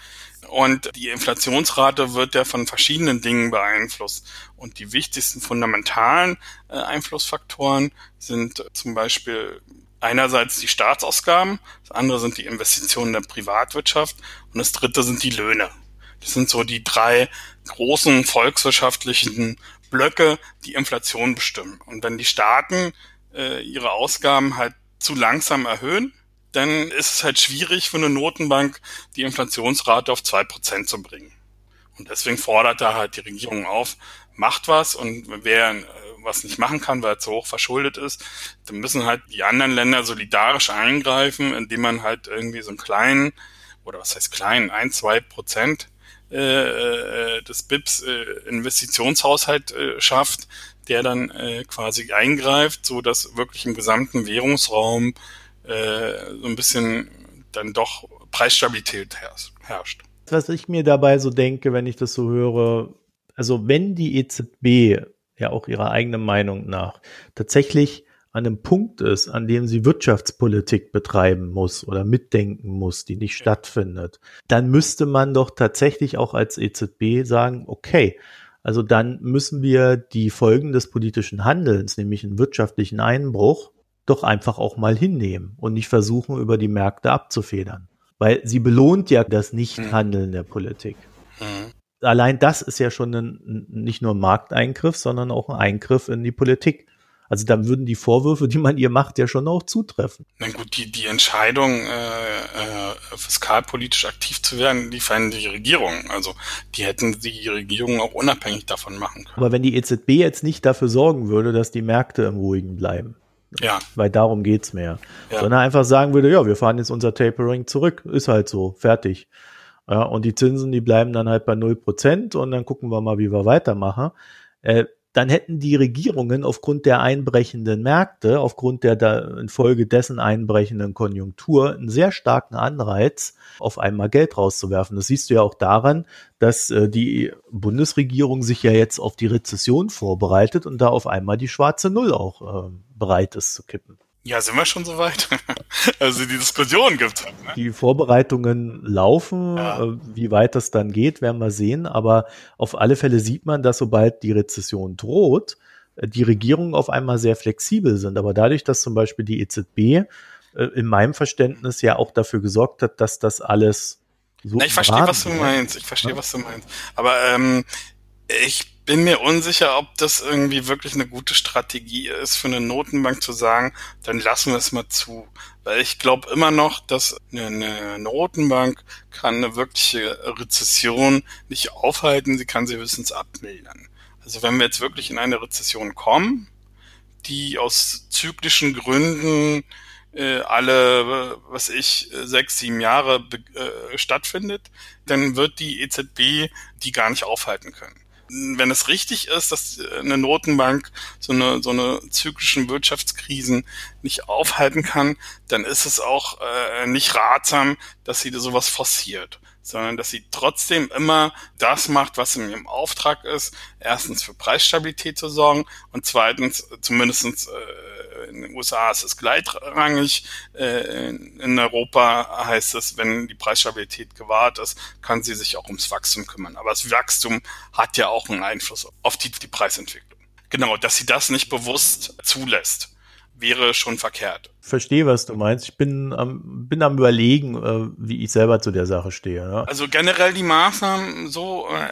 Und die Inflationsrate wird ja von verschiedenen Dingen beeinflusst. Und die wichtigsten fundamentalen äh, Einflussfaktoren sind zum Beispiel einerseits die Staatsausgaben, das andere sind die Investitionen der Privatwirtschaft und das dritte sind die Löhne. Das sind so die drei großen volkswirtschaftlichen Blöcke, die Inflation bestimmen. Und wenn die Staaten äh, ihre Ausgaben halt zu langsam erhöhen, dann ist es halt schwierig für eine Notenbank, die Inflationsrate auf zwei Prozent zu bringen. Und deswegen fordert da halt die Regierung auf, macht was und wer äh, was nicht machen kann, weil er zu hoch verschuldet ist, dann müssen halt die anderen Länder solidarisch eingreifen, indem man halt irgendwie so einen kleinen, oder was heißt klein, ein, zwei Prozent äh, äh, des BIPs äh, Investitionshaushalt äh, schafft, der dann äh, quasi eingreift, so dass wirklich im gesamten Währungsraum äh, so ein bisschen dann doch Preisstabilität herrscht. Was ich mir dabei so denke, wenn ich das so höre, also wenn die EZB ja auch ihrer eigenen Meinung nach tatsächlich an einem Punkt ist, an dem sie Wirtschaftspolitik betreiben muss oder mitdenken muss, die nicht stattfindet, dann müsste man doch tatsächlich auch als EZB sagen, okay, also dann müssen wir die Folgen des politischen Handelns, nämlich einen wirtschaftlichen Einbruch, doch einfach auch mal hinnehmen und nicht versuchen, über die Märkte abzufedern. Weil sie belohnt ja das Nichthandeln der Politik. Mhm. Allein das ist ja schon ein, nicht nur ein Markteingriff, sondern auch ein Eingriff in die Politik. Also dann würden die Vorwürfe, die man ihr macht, ja schon auch zutreffen. Na gut, die, die Entscheidung, äh, äh, fiskalpolitisch aktiv zu werden, die fanden die Regierung. Also die hätten die Regierung auch unabhängig davon machen können. Aber wenn die EZB jetzt nicht dafür sorgen würde, dass die Märkte im Ruhigen bleiben, ja. Weil darum geht's mehr. Ja. Sondern einfach sagen würde, ja, wir fahren jetzt unser Tapering zurück. Ist halt so. Fertig. Ja, und die Zinsen, die bleiben dann halt bei null Prozent und dann gucken wir mal, wie wir weitermachen. Äh, dann hätten die Regierungen aufgrund der einbrechenden Märkte, aufgrund der da infolgedessen einbrechenden Konjunktur einen sehr starken Anreiz, auf einmal Geld rauszuwerfen. Das siehst du ja auch daran, dass äh, die Bundesregierung sich ja jetzt auf die Rezession vorbereitet und da auf einmal die schwarze Null auch äh, bereit ist zu kippen. Ja, sind wir schon so weit? [laughs] also die Diskussion gibt's halt. Ne? Die Vorbereitungen laufen. Ja. Äh, wie weit das dann geht, werden wir sehen. Aber auf alle Fälle sieht man, dass sobald die Rezession droht, äh, die Regierungen auf einmal sehr flexibel sind. Aber dadurch, dass zum Beispiel die EZB äh, in meinem Verständnis ja auch dafür gesorgt hat, dass das alles so. Na, ich verstehe, was du meinst. Ich verstehe, ja. was du meinst. Aber ähm, ich bin mir unsicher, ob das irgendwie wirklich eine gute Strategie ist, für eine Notenbank zu sagen, dann lassen wir es mal zu. Weil ich glaube immer noch, dass eine Notenbank kann eine wirkliche Rezession nicht aufhalten, sie kann sie höchstens abmildern. Also wenn wir jetzt wirklich in eine Rezession kommen, die aus zyklischen Gründen äh, alle, was ich, sechs, sieben Jahre äh, stattfindet, dann wird die EZB die gar nicht aufhalten können wenn es richtig ist, dass eine Notenbank so eine, so eine zyklischen Wirtschaftskrisen nicht aufhalten kann, dann ist es auch äh, nicht ratsam, dass sie sowas forciert, sondern dass sie trotzdem immer das macht, was in ihrem Auftrag ist. Erstens für Preisstabilität zu sorgen und zweitens zumindestens äh, in den USA ist es gleitrangig. Äh, in Europa heißt es, wenn die Preisstabilität gewahrt ist, kann sie sich auch ums Wachstum kümmern. Aber das Wachstum hat ja auch einen Einfluss auf die, die Preisentwicklung. Genau, dass sie das nicht bewusst zulässt wäre schon verkehrt. Verstehe, was du meinst. Ich bin am, bin am überlegen, äh, wie ich selber zu der Sache stehe. Ja. Also generell die Maßnahmen so, äh,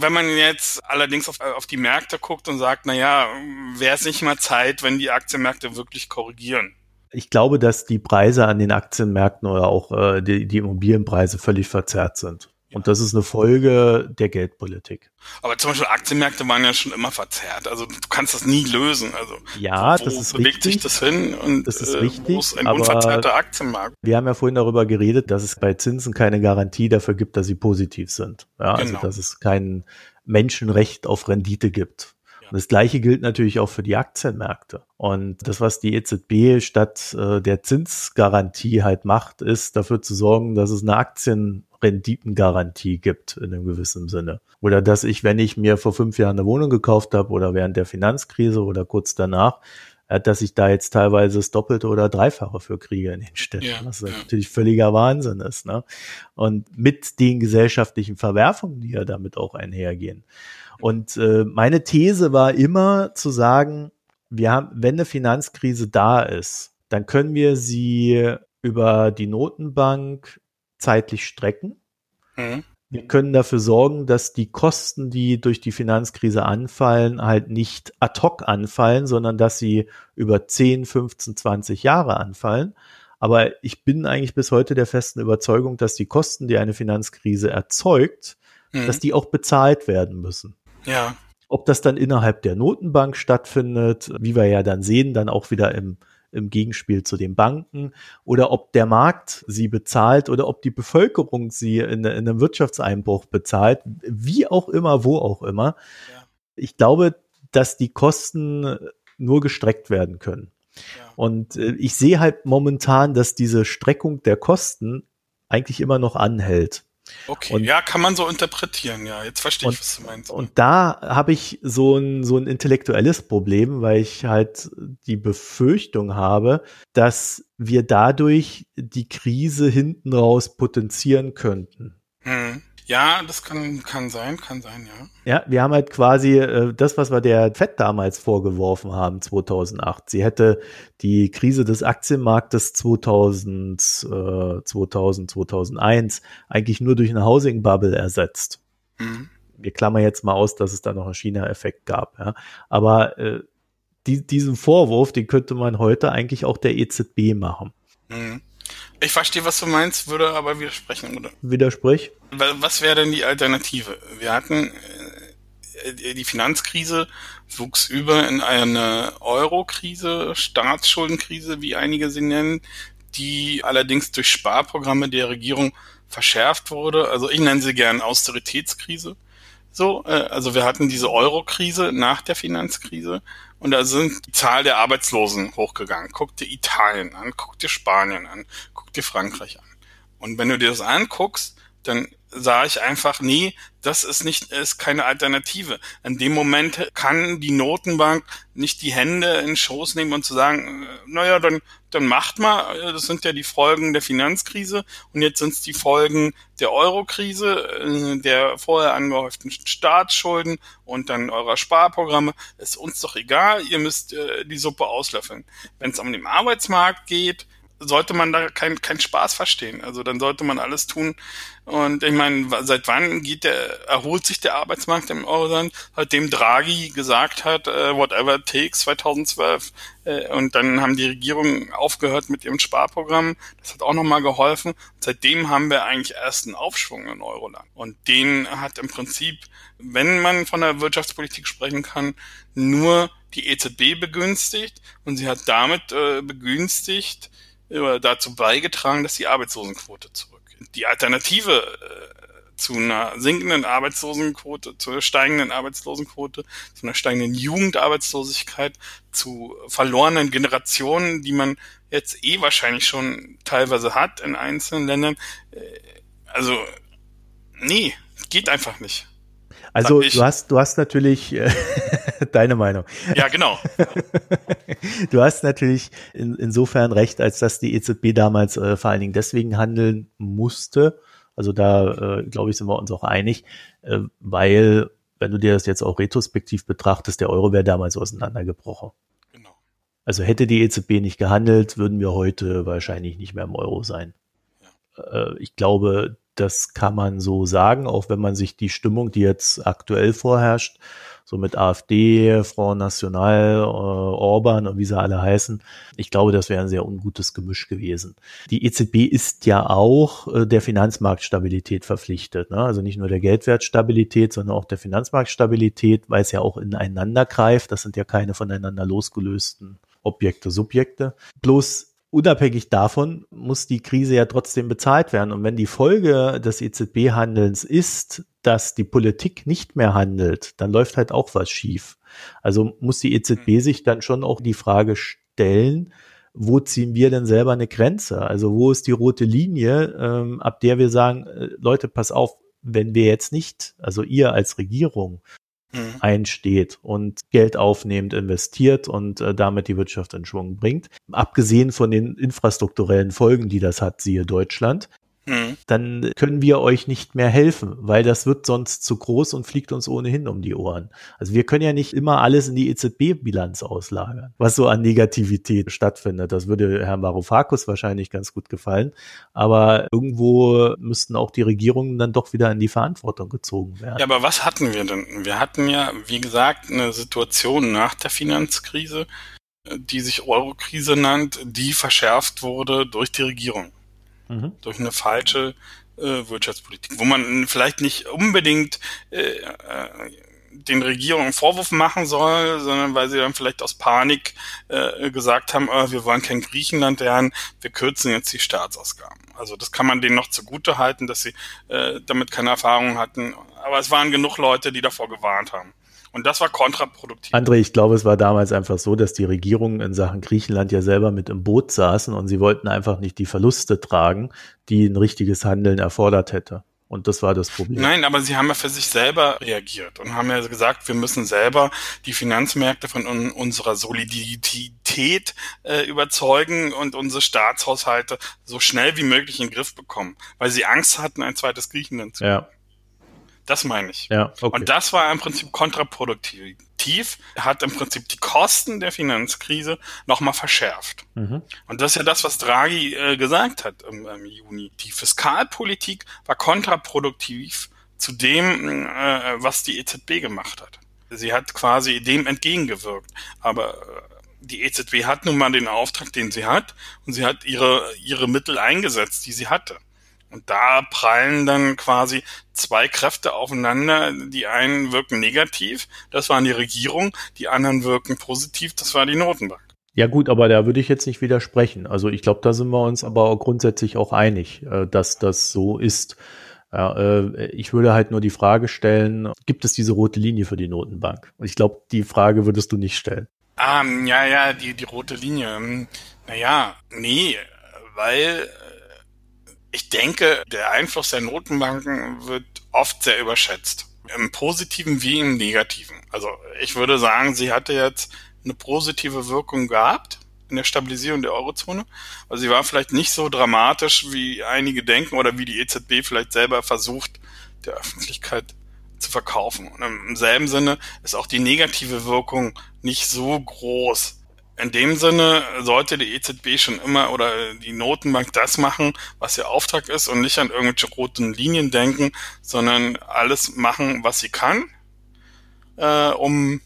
wenn man jetzt allerdings auf, auf die Märkte guckt und sagt, na ja, wäre es nicht mal Zeit, wenn die Aktienmärkte wirklich korrigieren? Ich glaube, dass die Preise an den Aktienmärkten oder auch äh, die, die Immobilienpreise völlig verzerrt sind. Und das ist eine Folge der Geldpolitik. Aber zum Beispiel Aktienmärkte waren ja schon immer verzerrt. Also du kannst das nie lösen. Also ja, wo, das ist bewegt richtig. sich das hin? Und Das ist äh, richtig, ist ein unverzerrter Aktienmarkt? Wir haben ja vorhin darüber geredet, dass es bei Zinsen keine Garantie dafür gibt, dass sie positiv sind. Ja, also Genau. dass es kein Menschenrecht auf Rendite gibt. Ja. Und das Gleiche gilt natürlich auch für die Aktienmärkte. Und das, was die EZB statt äh, der Zinsgarantie halt macht, ist dafür zu sorgen, dass es eine Aktienrenditengarantie gibt in einem gewissen Sinne. Oder dass ich, wenn ich mir vor fünf Jahren eine Wohnung gekauft habe oder während der Finanzkrise oder kurz danach, äh, dass ich da jetzt teilweise das Doppelte oder Dreifache für kriege in den Städten. Ja, was ja. natürlich völliger Wahnsinn ist. Ne? Und mit den gesellschaftlichen Verwerfungen, die ja damit auch einhergehen. Und äh, meine These war immer zu sagen, wir haben, wenn eine Finanzkrise da ist, dann können wir sie über die Notenbank zeitlich strecken. Hm? Wir können dafür sorgen, dass die Kosten, die durch die Finanzkrise anfallen, halt nicht ad hoc anfallen, sondern dass sie über 10, 15, 20 Jahre anfallen. Aber ich bin eigentlich bis heute der festen Überzeugung, dass die Kosten, die eine Finanzkrise erzeugt, Hm? dass die auch bezahlt werden müssen. ja, Ob das dann innerhalb der Notenbank stattfindet, wie wir ja dann sehen, dann auch wieder im, im Gegenspiel zu den Banken, oder ob der Markt sie bezahlt oder ob die Bevölkerung sie in, in einem Wirtschaftseinbruch bezahlt, wie auch immer, wo auch immer. Ja. Ich glaube, dass die Kosten nur gestreckt werden können. ja. Und äh, ich sehe halt momentan, dass diese Streckung der Kosten eigentlich immer noch anhält. Okay, Und- ja, kann man so interpretieren, ja. Jetzt verstehe ich, Und- was du meinst. Und da habe ich so ein, so ein intellektuelles Problem, weil ich halt die Befürchtung habe, dass wir dadurch die Krise hinten raus potenzieren könnten. hm. Ja, das kann, kann sein, kann sein, ja. Ja, wir haben halt quasi äh, das, was wir der FED damals vorgeworfen haben, 2008. Sie hätte die Krise des Aktienmarktes 2000, äh, 2000, 2001 eigentlich nur durch eine Housing Bubble ersetzt. Hm. wir klammern jetzt mal aus, dass es da noch einen China-Effekt gab. Ja. Aber äh, die, diesen Vorwurf, den könnte man heute eigentlich auch der EZB machen. Hm. Ich verstehe, was du meinst, würde aber widersprechen, oder? Widersprich? Wa- Was wäre denn die Alternative? Wir hatten äh, die Finanzkrise wuchs über in eine Euro-Krise, Staatsschuldenkrise, wie einige sie nennen, die allerdings durch Sparprogramme der Regierung verschärft wurde. Also ich nenne sie gern Austeritätskrise. So, äh, also wir hatten diese Euro-Krise nach der Finanzkrise und da sind die Zahl der Arbeitslosen hochgegangen. Guck dir Italien an, guck dir Spanien an, guck dir Frankreich an. Und wenn du dir das anguckst, dann sah ich einfach, nee, das ist nicht, ist keine Alternative. In dem Moment kann die Notenbank nicht die Hände in den Schoß nehmen und zu sagen, äh, naja, dann, dann macht mal, äh, das sind ja die Folgen der Finanzkrise und jetzt sind es die Folgen der Eurokrise, äh, der vorher angehäuften Staatsschulden und dann eurer Sparprogramme. Ist uns doch egal, ihr müsst äh, die Suppe auslöffeln. Wenn es um den Arbeitsmarkt geht, sollte man da keinen kein Spaß verstehen. Also dann sollte man alles tun. Und ich meine, seit wann geht der, erholt sich der Arbeitsmarkt im Euroland? Seitdem Draghi gesagt hat, äh, whatever takes 2012. Äh, und dann haben die Regierungen aufgehört mit ihrem Sparprogramm. Das hat auch nochmal geholfen. Seitdem haben wir eigentlich erst einen Aufschwung in Euroland. Und den hat im Prinzip, wenn man von der Wirtschaftspolitik sprechen kann, nur die EZB begünstigt. Und sie hat damit äh, begünstigt, dazu beigetragen, dass die Arbeitslosenquote zurückgeht. Die Alternative äh, zu einer sinkenden Arbeitslosenquote, zu einer steigenden Arbeitslosenquote, zu einer steigenden Jugendarbeitslosigkeit, zu verlorenen Generationen, die man jetzt eh wahrscheinlich schon teilweise hat in einzelnen Ländern. Äh, also, nee, geht einfach nicht. Also du hast, du hast natürlich äh, [laughs] deine Meinung. Ja, genau. [laughs] Du hast natürlich in, insofern recht, als dass die EZB damals äh, vor allen Dingen deswegen handeln musste. Also da, äh, glaube ich, sind wir uns auch einig, äh, weil, wenn du dir das jetzt auch retrospektiv betrachtest, der Euro wäre damals auseinandergebrochen. genau. Also hätte die EZB nicht gehandelt, würden wir heute wahrscheinlich nicht mehr im Euro sein. Äh, ich glaube, Das kann man so sagen, auch wenn man sich die Stimmung, die jetzt aktuell vorherrscht, so mit AfD, Front National, äh, Orban und wie sie alle heißen. Ich glaube, das wäre ein sehr ungutes Gemisch gewesen. Die EZB ist ja auch äh, der Finanzmarktstabilität verpflichtet. Ne? Also nicht nur der Geldwertstabilität, sondern auch der Finanzmarktstabilität, weil es ja auch ineinander greift. Das sind ja keine voneinander losgelösten Objekte, Subjekte. Bloß unabhängig davon muss die Krise ja trotzdem bezahlt werden. Und wenn die Folge des EZB-Handelns ist, dass die Politik nicht mehr handelt, dann läuft halt auch was schief. Also muss die EZB mhm. sich dann schon auch die Frage stellen, wo ziehen wir denn selber eine Grenze? Also wo ist die rote Linie, ähm, ab der wir sagen, äh, Leute, pass auf, wenn wir jetzt nicht, also ihr als Regierung, mhm. einsteht und Geld aufnehmend investiert und äh, damit die Wirtschaft in Schwung bringt. Abgesehen von den infrastrukturellen Folgen, die das hat, siehe Deutschland, Mhm. dann können wir euch nicht mehr helfen, weil das wird sonst zu groß und fliegt uns ohnehin um die Ohren. Also wir können ja nicht immer alles in die EZB-Bilanz auslagern, was so an Negativität stattfindet. Das würde Herrn Varoufakis wahrscheinlich ganz gut gefallen. Aber irgendwo müssten auch die Regierungen dann doch wieder in die Verantwortung gezogen werden. Ja, aber was hatten wir denn? Wir hatten ja, wie gesagt, eine Situation nach der Finanzkrise, die sich Eurokrise nannt, die verschärft wurde durch die Regierung mhm. durch eine falsche äh, Wirtschaftspolitik, wo man vielleicht nicht unbedingt äh, äh, den Regierungen Vorwurf machen soll, sondern weil sie dann vielleicht aus Panik äh, gesagt haben, oh, wir wollen kein Griechenland werden, wir kürzen jetzt die Staatsausgaben. Also das kann man denen noch zugute halten, dass sie äh, damit keine Erfahrung hatten. Aber es waren genug Leute, die davor gewarnt haben. Und das war kontraproduktiv. André, ich glaube, es war damals einfach so, dass die Regierungen in Sachen Griechenland ja selber mit im Boot saßen und sie wollten einfach nicht die Verluste tragen, die ein richtiges Handeln erfordert hätte. Und das war das Problem. Nein, aber sie haben ja für sich selber reagiert und haben ja gesagt, wir müssen selber die Finanzmärkte von un unserer Solidität äh, überzeugen und unsere Staatshaushalte so schnell wie möglich in den Griff bekommen, weil sie Angst hatten, ein zweites Griechenland zu ja. Das meine ich. Ja, okay. Und das war im Prinzip kontraproduktiv. Hat im Prinzip die Kosten der Finanzkrise nochmal verschärft. Mhm. Und das ist ja das, was Draghi äh, gesagt hat im, im, Juni. Die Fiskalpolitik war kontraproduktiv zu dem, äh, was die EZB gemacht hat. Sie hat quasi dem entgegengewirkt. Aber äh, die EZB hat nun mal den Auftrag, den sie hat, und sie hat ihre, ihre Mittel eingesetzt, die sie hatte. Und da prallen dann quasi zwei Kräfte aufeinander. Die einen wirken negativ, das waren die Regierung, die anderen wirken positiv, das war die Notenbank. Ja gut, aber da würde ich jetzt nicht widersprechen. Also ich glaube, da sind wir uns aber grundsätzlich auch einig, äh, dass das so ist. Äh, ich würde halt nur die Frage stellen, gibt es diese rote Linie für die Notenbank? Und ich glaube, die Frage würdest du nicht stellen. Ah, ja, ja, die, die rote Linie. Hm, naja, nee, weil ich denke, der Einfluss der Notenbanken wird oft sehr überschätzt. Im Positiven wie im Negativen. Also ich würde sagen, sie hatte jetzt eine positive Wirkung gehabt in der Stabilisierung der Eurozone. Also sie war vielleicht nicht so dramatisch, wie einige denken oder wie die EZB vielleicht selber versucht, der Öffentlichkeit zu verkaufen. Und im selben Sinne ist auch die negative Wirkung nicht so groß. In dem Sinne sollte die EZB schon immer oder die Notenbank das machen, was ihr Auftrag ist und nicht an irgendwelche roten Linien denken, sondern alles machen, was sie kann, äh, um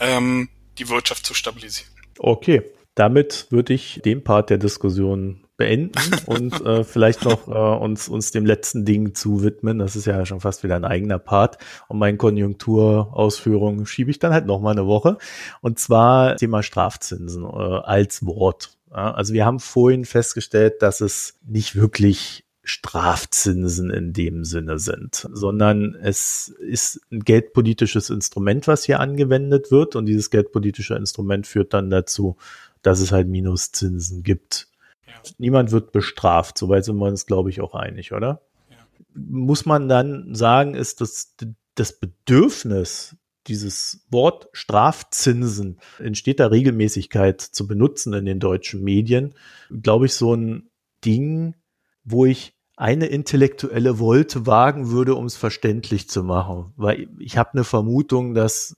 ähm, die Wirtschaft zu stabilisieren. Okay, damit würde ich den Part der Diskussion beenden und äh, vielleicht noch äh, uns, uns dem letzten Ding zu widmen. Das ist ja schon fast wieder ein eigener Part. Und meine Konjunkturausführungen schiebe ich dann halt noch mal eine Woche. Und zwar Thema Strafzinsen äh, als Wort. Ja, also wir haben vorhin festgestellt, dass es nicht wirklich Strafzinsen in dem Sinne sind, sondern es ist ein geldpolitisches Instrument, was hier angewendet wird. Und dieses geldpolitische Instrument führt dann dazu, dass es halt Minuszinsen gibt Niemand wird bestraft. Soweit sind wir uns, glaube ich, auch einig, oder? Ja. Muss man dann sagen, ist das, das Bedürfnis, dieses Wort Strafzinsen in steter Regelmäßigkeit zu benutzen in den deutschen Medien, glaube ich, so ein Ding, wo ich eine intellektuelle Wolte wagen würde, um es verständlich zu machen. Weil ich habe eine Vermutung, dass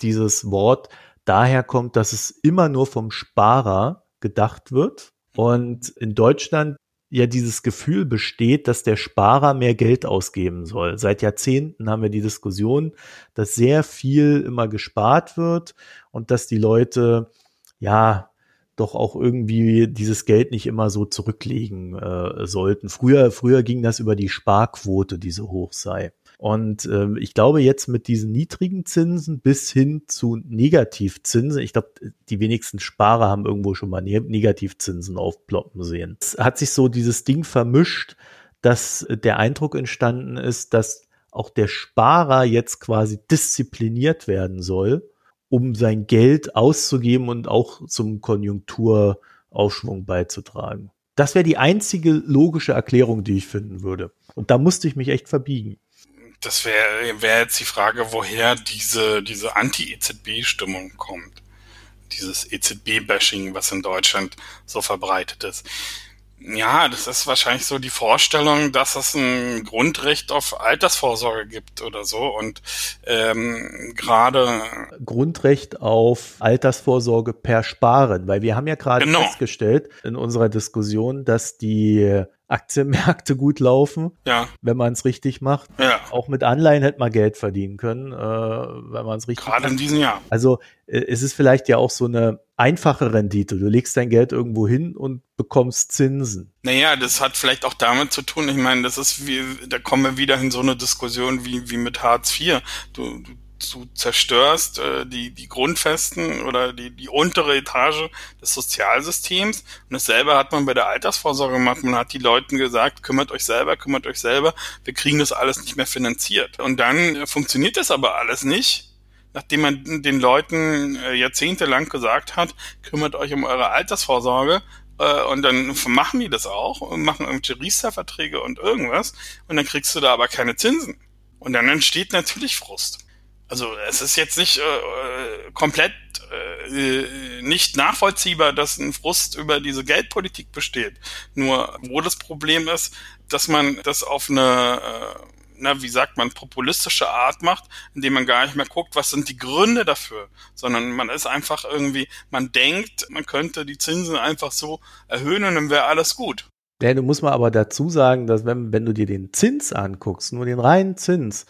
dieses Wort daher kommt, dass es immer nur vom Sparer gedacht wird und in Deutschland ja dieses Gefühl besteht, dass der Sparer mehr Geld ausgeben soll. Seit Jahrzehnten haben wir die Diskussion, dass sehr viel immer gespart wird und dass die Leute ja doch auch irgendwie dieses Geld nicht immer so zurücklegen äh, sollten. Früher, früher ging das über die Sparquote, die so hoch sei. Und äh, ich glaube jetzt mit diesen niedrigen Zinsen bis hin zu Negativzinsen, ich glaube, die wenigsten Sparer haben irgendwo schon mal ne Negativzinsen aufploppen sehen. Es hat sich so dieses Ding vermischt, dass der Eindruck entstanden ist, dass auch der Sparer jetzt quasi diszipliniert werden soll, um sein Geld auszugeben und auch zum Konjunkturaufschwung beizutragen. Das wäre die einzige logische Erklärung, die ich finden würde. Und da musste ich mich echt verbiegen das wäre wär jetzt die Frage, woher diese, diese Anti-EZB-Stimmung kommt. Dieses EZB-Bashing, was in Deutschland so verbreitet ist. Ja, das ist wahrscheinlich so die Vorstellung, dass es ein Grundrecht auf Altersvorsorge gibt oder so und ähm, gerade Grundrecht auf Altersvorsorge per Sparen, weil wir haben ja gerade genau. festgestellt in unserer Diskussion, dass die Aktienmärkte [laughs] gut laufen, ja. wenn man es richtig macht. Ja. Auch mit Anleihen hätte man Geld verdienen können, äh, wenn man es richtig Gerade macht. in diesem Jahr. Also äh, es ist vielleicht ja auch so eine einfache Rendite. Du legst dein Geld irgendwo hin und bekommst Zinsen. Naja, das hat vielleicht auch damit zu tun. Ich meine, das ist wie, da kommen wir wieder in so eine Diskussion wie, wie mit Hartz IV. Du, du du zerstörst äh, die, die Grundfesten oder die, die untere Etage des Sozialsystems. Und dasselbe hat man bei der Altersvorsorge gemacht. Man hat die Leuten gesagt, kümmert euch selber, kümmert euch selber. Wir kriegen das alles nicht mehr finanziert. Und dann äh, funktioniert das aber alles nicht. Nachdem man den Leuten äh, jahrzehntelang gesagt hat, kümmert euch um eure Altersvorsorge, äh, und dann machen die das auch und machen irgendwelche Riester-Verträge und irgendwas und dann kriegst du da aber keine Zinsen. Und dann entsteht natürlich Frust. Also es ist jetzt nicht äh, äh, komplett äh, nicht nachvollziehbar, dass ein Frust über diese Geldpolitik besteht. Nur wo das Problem ist, dass man das auf eine äh, na, wie sagt man, populistische Art macht, indem man gar nicht mehr guckt, was sind die Gründe dafür, sondern man ist einfach irgendwie, man denkt, man könnte die Zinsen einfach so erhöhen und dann wäre alles gut. Ja, du musst mal aber dazu sagen, dass wenn, wenn du dir den Zins anguckst, nur den reinen Zins,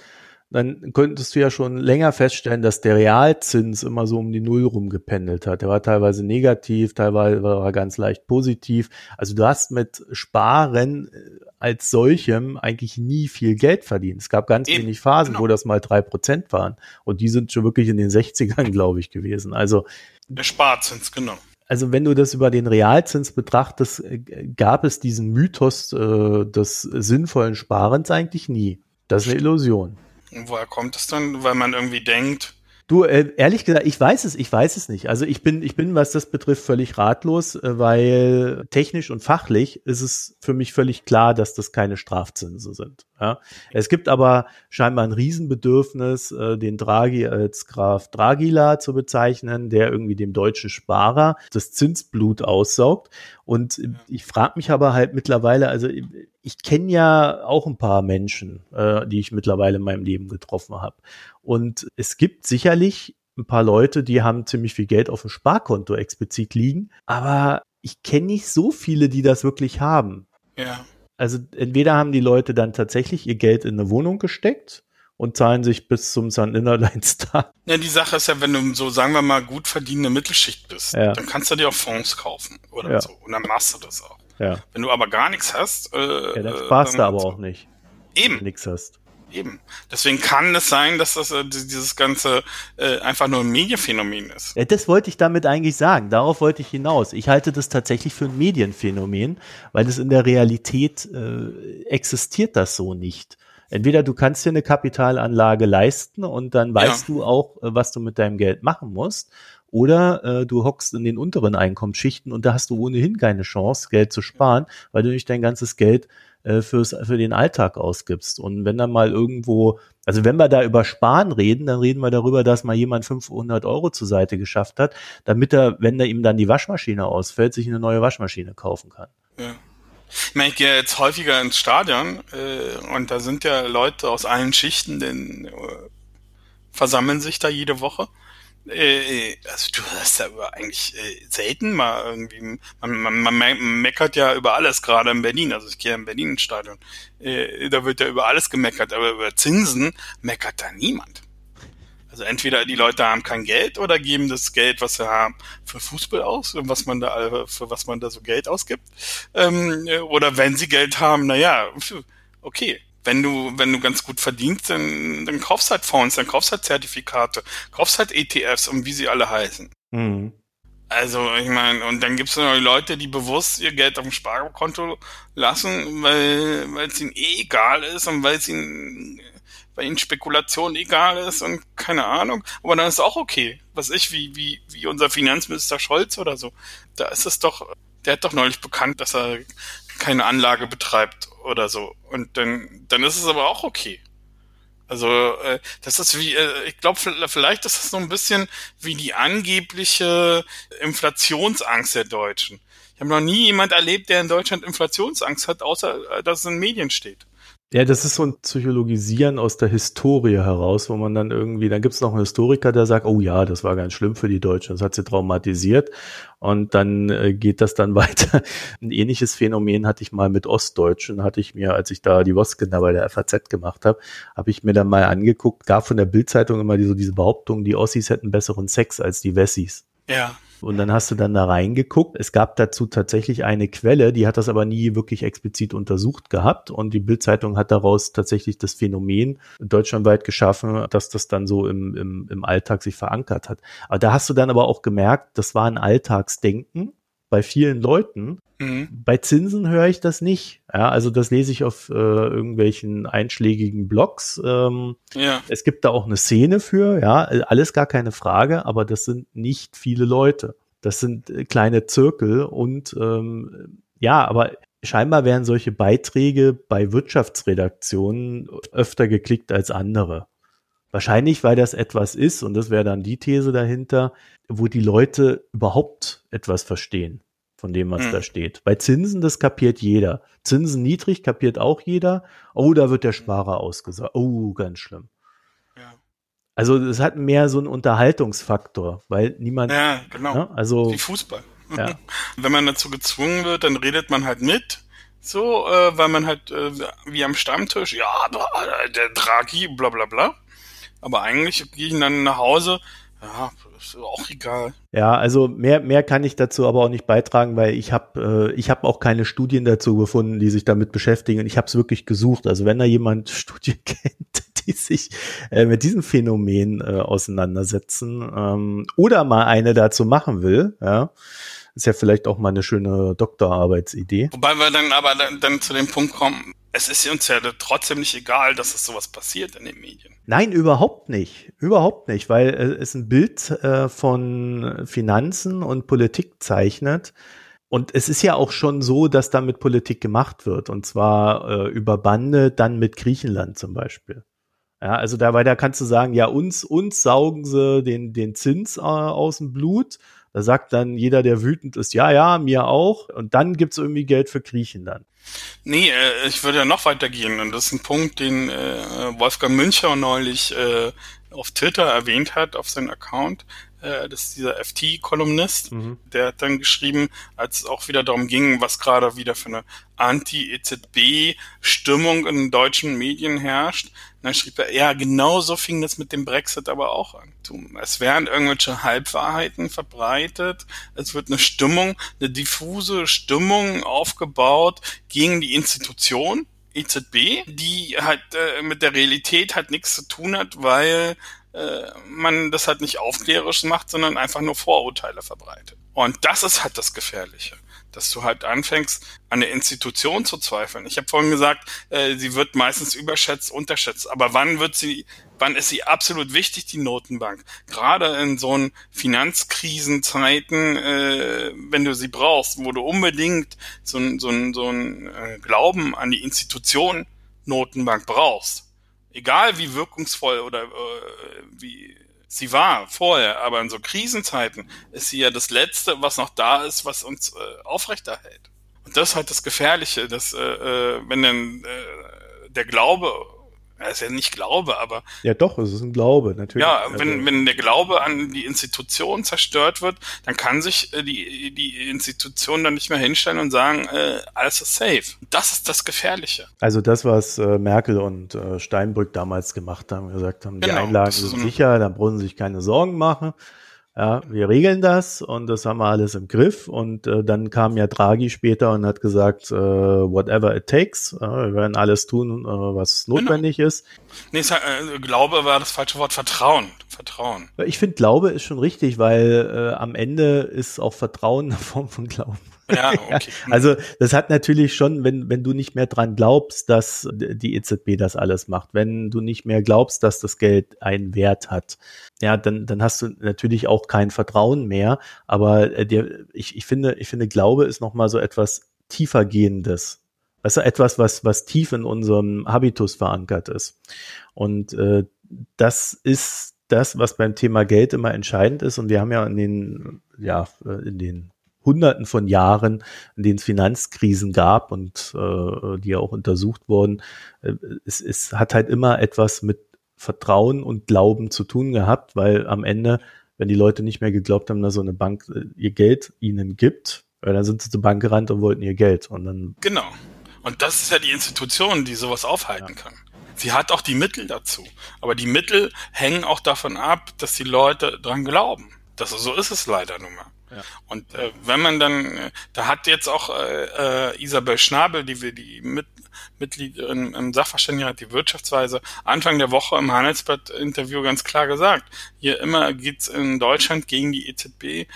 dann könntest du ja schon länger feststellen, dass der Realzins immer so um die Null rumgependelt hat. Der war teilweise negativ, teilweise war er ganz leicht positiv. Also du hast mit Sparen äh, als solchem eigentlich nie viel Geld verdient. Es gab ganz Eben, wenig Phasen, genau. wo das mal drei Prozent waren. Und die sind schon wirklich in den 60ern, glaube ich, gewesen. Also der Sparzins, genau. Also wenn du das über den Realzins betrachtest, äh, gab es diesen Mythos äh, des sinnvollen Sparens eigentlich nie. Das ist eine Illusion. Und woher kommt es dann? Weil man irgendwie denkt, Du, äh, ehrlich gesagt, ich weiß es, ich weiß es nicht. Also ich bin, ich bin, was das betrifft, völlig ratlos, äh, weil technisch und fachlich ist es für mich völlig klar, dass das keine Strafzinsen sind. Ja? Es gibt aber scheinbar ein Riesenbedürfnis, äh, den Draghi als Graf Dragila zu bezeichnen, der irgendwie dem deutschen Sparer das Zinsblut aussaugt. Und ich frage mich aber halt mittlerweile, also ich kenne ja auch ein paar Menschen, äh, die ich mittlerweile in meinem Leben getroffen habe. Und es gibt sicherlich ein paar Leute, die haben ziemlich viel Geld auf dem Sparkonto explizit liegen, aber ich kenne nicht so viele, die das wirklich haben. Ja. Also entweder haben die Leute dann tatsächlich ihr Geld in eine Wohnung gesteckt und zahlen sich bis zum Sun Innerline Star. [laughs] Ja, die Sache ist ja, wenn du so, sagen wir mal, gut verdienende Mittelschicht bist, ja. dann kannst du dir auch Fonds kaufen oder ja. so. Und dann machst du das auch. Ja. Wenn du aber gar nichts hast, äh, ja, dann sparst dann du aber auch nicht. Eben. Wenn du nichts hast. Eben. Deswegen kann es sein, dass das äh, dieses ganze äh, einfach nur ein Medienphänomen ist. Ja, das wollte ich damit eigentlich sagen. Darauf wollte ich hinaus. Ich halte das tatsächlich für ein Medienphänomen, weil es in der Realität äh, existiert das so nicht. Entweder du kannst dir eine Kapitalanlage leisten und dann weißt ja. du auch, äh, was du mit deinem Geld machen musst. Oder äh, du hockst in den unteren Einkommensschichten und da hast du ohnehin keine Chance, Geld zu sparen, weil du nicht dein ganzes Geld äh, fürs, für den Alltag ausgibst. Und wenn dann mal irgendwo, also wenn wir da über Sparen reden, dann reden wir darüber, dass mal jemand 500 Euro zur Seite geschafft hat, damit er, wenn er ihm dann die Waschmaschine ausfällt, sich eine neue Waschmaschine kaufen kann. Ja. Ich meine, ich gehe jetzt häufiger ins Stadion äh, und da sind ja Leute aus allen Schichten, denn äh, versammeln sich da jede Woche. Äh, also du hast ja eigentlich äh, selten mal irgendwie, man, man, man meckert ja über alles, gerade in Berlin, also ich gehe in Berlin ins Stadion, äh, da wird ja über alles gemeckert, aber über Zinsen meckert da niemand. Also entweder die Leute haben kein Geld oder geben das Geld, was sie haben, für Fußball aus, was man da, für was man da so Geld ausgibt. Ähm, oder wenn sie Geld haben, naja, okay, wenn du, wenn du ganz gut verdienst, dann, dann kaufst halt Fonds, dann kaufst halt Zertifikate, kaufst halt ETFs und wie sie alle heißen. Mhm. Also, ich meine, und dann gibt es noch Leute, die bewusst ihr Geld auf dem Sparkonto lassen, weil weil es ihnen eh egal ist und weil es ihnen bei ihnen Spekulation egal ist und keine Ahnung. Aber dann ist es auch okay. Was ich, wie, wie, wie unser Finanzminister Scholz oder so. Da ist es doch, der hat doch neulich bekannt, dass er keine Anlage betreibt oder so. Und dann, dann ist es aber auch okay. Also äh, das ist wie, äh, ich glaube, vielleicht ist das so ein bisschen wie die angebliche Inflationsangst der Deutschen. Ich habe noch nie jemand erlebt, der in Deutschland Inflationsangst hat, außer äh, dass es in Medien steht. Ja, das ist so ein Psychologisieren aus der Historie heraus, wo man dann irgendwie, dann gibt es noch einen Historiker, der sagt, oh ja, das war ganz schlimm für die Deutschen, das hat sie traumatisiert. Und dann äh, geht das dann [laughs] weiter. Ein ähnliches Phänomen hatte ich mal mit Ostdeutschen, hatte ich mir, als ich da die Woskinder bei der FAZ gemacht habe, habe ich mir dann mal angeguckt, gab von der Bildzeitung immer die, so diese Behauptung, die Ossis hätten besseren Sex als die Wessis. Ja. Und dann hast du dann da reingeguckt. Es gab dazu tatsächlich eine Quelle, die hat das aber nie wirklich explizit untersucht gehabt. Und die Bildzeitung hat daraus tatsächlich das Phänomen deutschlandweit geschaffen, dass das dann so im, im, im Alltag sich verankert hat. Aber da hast du dann aber auch gemerkt, das war ein Alltagsdenken bei vielen Leuten. Mhm. Bei Zinsen höre ich das nicht. Ja, also das lese ich auf äh, irgendwelchen einschlägigen Blogs. Ähm, ja. Es gibt da auch eine Szene für, ja, alles gar keine Frage, aber das sind nicht viele Leute. Das sind äh, kleine Zirkel und ähm, ja, aber scheinbar werden solche Beiträge bei Wirtschaftsredaktionen öfter geklickt als andere. Wahrscheinlich, weil das etwas ist, und das wäre dann die These dahinter, wo die Leute überhaupt etwas verstehen von dem, was hm. da steht. Bei Zinsen, das kapiert jeder. Zinsen niedrig kapiert auch jeder. Oh, da wird der hm. Sparer ausgesagt. Oh, ganz schlimm. Ja. Also es hat mehr so einen Unterhaltungsfaktor, weil niemand. Ja, genau. Ne? Also wie Fußball. Ja. [laughs] Wenn man dazu gezwungen wird, dann redet man halt mit. So, äh, weil man halt äh, wie am Stammtisch, ja, der Draghi, bla bla bla. Aber eigentlich gehe ich dann nach Hause, ja, ist auch egal. Ja, also mehr, mehr kann ich dazu aber auch nicht beitragen, weil ich habe äh, ich habe auch keine Studien dazu gefunden, die sich damit beschäftigen. Und ich habe es wirklich gesucht. Also wenn da jemand [laughs] Studien kennt, die sich äh, mit diesem Phänomen äh, auseinandersetzen ähm, oder mal eine dazu machen will, ja, ist ja vielleicht auch mal eine schöne Doktorarbeitsidee. Wobei wir dann aber dann, dann zu dem Punkt kommen, es ist uns ja trotzdem nicht egal, dass es sowas passiert in den Medien. Nein, überhaupt nicht. Überhaupt nicht, weil es ein Bild äh, von Finanzen und Politik zeichnet. Und es ist ja auch schon so, dass damit Politik gemacht wird. Und zwar äh, über Bande, dann mit Griechenland zum Beispiel. Ja, also dabei, da kannst du sagen, ja, uns, uns saugen sie den, den Zins äh, aus dem Blut. Da sagt dann jeder, der wütend ist, ja, ja, mir auch. Und dann gibt's irgendwie Geld für Griechenland. Nee, äh, ich würde ja noch weitergehen. Und das ist ein Punkt, den äh, Wolfgang Müncher neulich äh, auf Twitter erwähnt hat, auf seinem Account. Äh, das ist dieser FT-Kolumnist. Mhm. Der hat dann geschrieben, als es auch wieder darum ging, was gerade wieder für eine Anti-EZB-Stimmung in deutschen Medien herrscht. Dann schrieb er, ja, genau so fing das mit dem Brexit aber auch an. Es werden irgendwelche Halbwahrheiten verbreitet. Es wird eine Stimmung, eine diffuse Stimmung aufgebaut gegen die Institution. EZB, die halt äh, mit der Realität halt nichts zu tun hat, weil äh, man das halt nicht aufklärerisch macht, sondern einfach nur Vorurteile verbreitet. Und das ist halt das Gefährliche dass du halt anfängst, an der Institution zu zweifeln. Ich habe vorhin gesagt, äh, sie wird meistens überschätzt, unterschätzt. Aber wann wird sie, wann ist sie absolut wichtig, die Notenbank? Gerade in so einen Finanzkrisenzeiten, äh, wenn du sie brauchst, wo du unbedingt so, so, so ein äh, Glauben an die Institution Notenbank brauchst egal wie wirkungsvoll oder äh, wie sie war vorher, aber in so Krisenzeiten ist sie ja das Letzte, was noch da ist, was uns äh, aufrechterhält. Und das ist halt das Gefährliche, dass äh, äh wenn dann äh, der Glaube Das ist ja nicht Glaube, aber. Ja, doch, es ist ein Glaube, natürlich. Ja, wenn, also, wenn der Glaube an die Institution zerstört wird, dann kann sich äh, die, die Institution dann nicht mehr hinstellen und sagen, äh, alles ist safe. Das ist das Gefährliche. Also das, was äh, Merkel und äh, Steinbrück damals gemacht haben, gesagt haben, die genau, Einlagen sind sicher, dann brauchen sie sich keine Sorgen machen. Ja, wir regeln das und das haben wir alles im Griff. Und äh, dann kam ja Draghi später und hat gesagt, äh, whatever it takes, äh, wir werden alles tun, äh, was genau. notwendig genau. ist. Nee, sag, äh, Glaube war das falsche Wort, Vertrauen. Vertrauen. Ich finde, Glaube ist schon richtig, weil äh, am Ende ist auch Vertrauen eine Form von Glauben. [laughs] Ja, okay. also das hat natürlich schon, wenn, wenn du nicht mehr dran glaubst, dass die EZB das alles macht, wenn du nicht mehr glaubst, dass das Geld einen Wert hat, ja, dann, dann hast du natürlich auch kein Vertrauen mehr. Aber äh, der, ich, ich finde, ich finde, Glaube ist nochmal so etwas tiefergehendes. Also etwas, was, was tief in unserem Habitus verankert ist. Und äh, das ist das, was beim Thema Geld immer entscheidend ist. Und wir haben ja in den, ja, äh, in den Hunderten von Jahren, in denen es Finanzkrisen gab und äh, die ja auch untersucht wurden, äh, es, es hat halt immer etwas mit Vertrauen und Glauben zu tun gehabt, weil am Ende, wenn die Leute nicht mehr geglaubt haben, dass so eine Bank äh, ihr Geld ihnen gibt, äh, dann sind sie zur Bank gerannt und wollten ihr Geld. Und dann genau. Und das ist ja die Institution, die sowas aufhalten ja. kann. Sie hat auch die Mittel dazu. Aber die Mittel hängen auch davon ab, dass die Leute dran glauben. Das, so ist es leider nun mal. Ja. Und äh, wenn man dann, äh, da hat jetzt auch äh, äh, Isabel Schnabel, die wir die mit, Mitglied im, im Sachverständigenrat die Wirtschaftsweise Anfang der Woche im Handelsblatt-Interview ganz klar gesagt. Hier immer geht's in Deutschland gegen die EZB.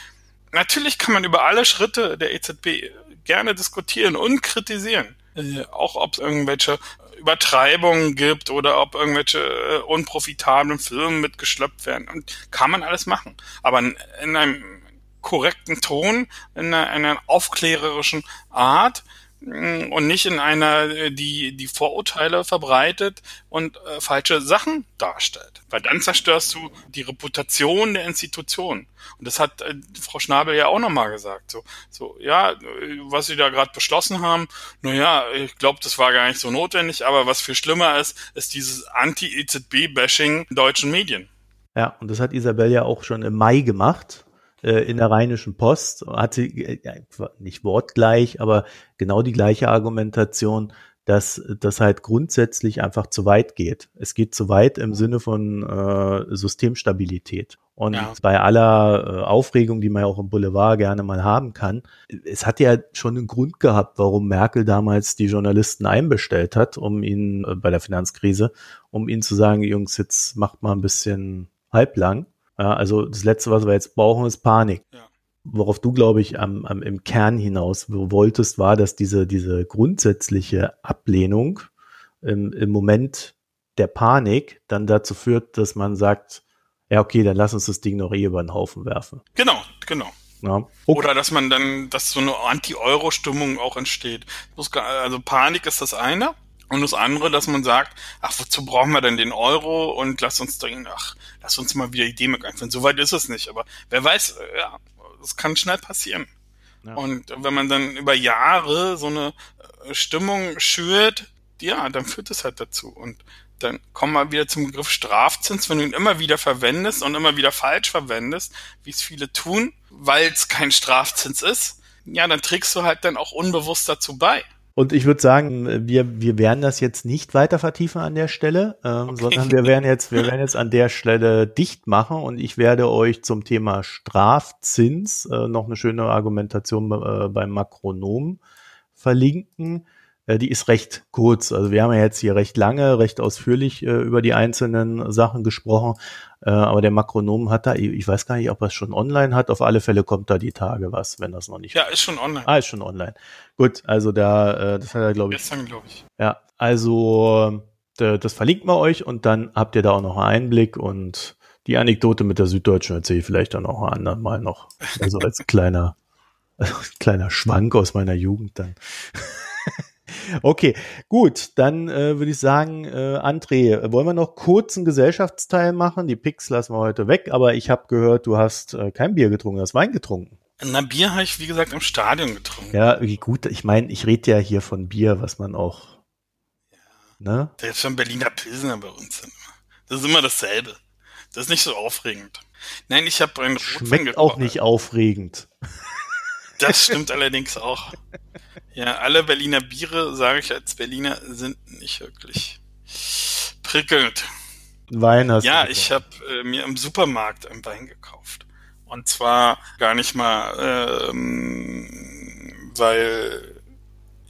Natürlich kann man über alle Schritte der EZB gerne diskutieren und kritisieren. Äh, auch ob es irgendwelche Übertreibungen gibt oder ob irgendwelche äh, unprofitablen Firmen mitgeschleppt werden. Und kann man alles machen. Aber in, in einem korrekten Ton, in einer, einer aufklärerischen Art mm, und nicht in einer, äh, die die Vorurteile verbreitet und äh, falsche Sachen darstellt. Weil dann zerstörst du die Reputation der Institution. Und das hat äh, Frau Schnabel ja auch nochmal gesagt. So, so ja, was sie da gerade beschlossen haben, naja, ich glaube, das war gar nicht so notwendig, aber was viel schlimmer ist, ist dieses Anti-EZB-Bashing in deutschen Medien. Ja, und das hat Isabel ja auch schon im Mai gemacht äh, in der Rheinischen Post, hat sie äh, nicht wortgleich, aber genau die gleiche Argumentation, dass das halt grundsätzlich einfach zu weit geht. Es geht zu weit im Sinne von äh, Systemstabilität. Und ja. bei aller äh, Aufregung, die man ja auch im Boulevard gerne mal haben kann, es hat ja schon einen Grund gehabt, warum Merkel damals die Journalisten einbestellt hat, um ihnen äh, bei der Finanzkrise, um ihnen zu sagen, Jungs, jetzt macht mal ein bisschen halblang. Ja, also das Letzte, was wir jetzt brauchen, ist Panik. Ja. Worauf du, glaube ich, am, am, im Kern hinaus wolltest, war, dass diese, diese grundsätzliche Ablehnung im, im Moment der Panik dann dazu führt, dass man sagt, ja, okay, dann lass uns das Ding noch eh über den Haufen werfen. Genau, genau. Ja. Okay. Oder dass man dann, dass so eine Anti-Euro-Stimmung auch entsteht. Also Panik ist das eine. Und das andere, dass man sagt, ach, wozu brauchen wir denn den Euro und lass uns dann, ach, lass uns mal wieder die D-Mark einführen. So weit ist es nicht, aber wer weiß, äh, ja, das kann schnell passieren. Ja. Und wenn man dann über Jahre so eine äh, Stimmung schürt, ja, dann führt es halt dazu. Und dann kommen wir wieder zum Begriff Strafzins, wenn du ihn immer wieder verwendest und immer wieder falsch verwendest, wie es viele tun, weil es kein Strafzins ist, ja, dann trägst du halt dann auch unbewusst dazu bei. Und ich würde sagen, wir, wir werden das jetzt nicht weiter vertiefen an der Stelle, ähm, okay. sondern wir werden jetzt, wir werden jetzt an der Stelle dicht machen und ich werde euch zum Thema Strafzins äh, noch eine schöne Argumentation äh, beim Makronom verlinken. Äh, die ist recht kurz. Also wir haben ja jetzt hier recht lange, recht ausführlich äh, über die einzelnen Sachen gesprochen. Äh, aber der Makronom hat da, ich weiß gar nicht, ob er es schon online hat. Auf alle Fälle kommt da die Tage was, wenn das noch nicht. Ja, ist schon online. Ah, ist schon online. Gut, also da, äh, das hat er, glaube ich. Gestern, glaube ich. Ja, also das verlinkt man euch und dann habt ihr da auch noch einen Einblick und die Anekdote mit der Süddeutschen erzähle ich vielleicht dann auch ein anderen Mal noch. Also als kleiner, [laughs] kleiner Schwank aus meiner Jugend dann. Okay, gut, dann äh, würde ich sagen, äh, André, wollen wir noch kurz einen Gesellschaftsteil machen? Die Picks lassen wir heute weg, aber ich habe gehört, du hast äh, kein Bier getrunken, du hast Wein getrunken. Na, Bier habe ich, wie gesagt, im Stadion getrunken. Ja, gut, ich meine, ich rede ja hier von Bier, was man auch Ne? Der ist schon Berliner Pilsner bei uns. Das ist immer dasselbe. Das ist nicht so aufregend. Nein, ich habe einen Rotwein Schmeckt auch nicht aufregend. Das stimmt allerdings auch. Ja, alle Berliner Biere, sage ich als Berliner, sind nicht wirklich prickelnd. Wein hast Ja, ich habe äh, mir im Supermarkt einen Wein gekauft. Und zwar gar nicht mal, ähm, weil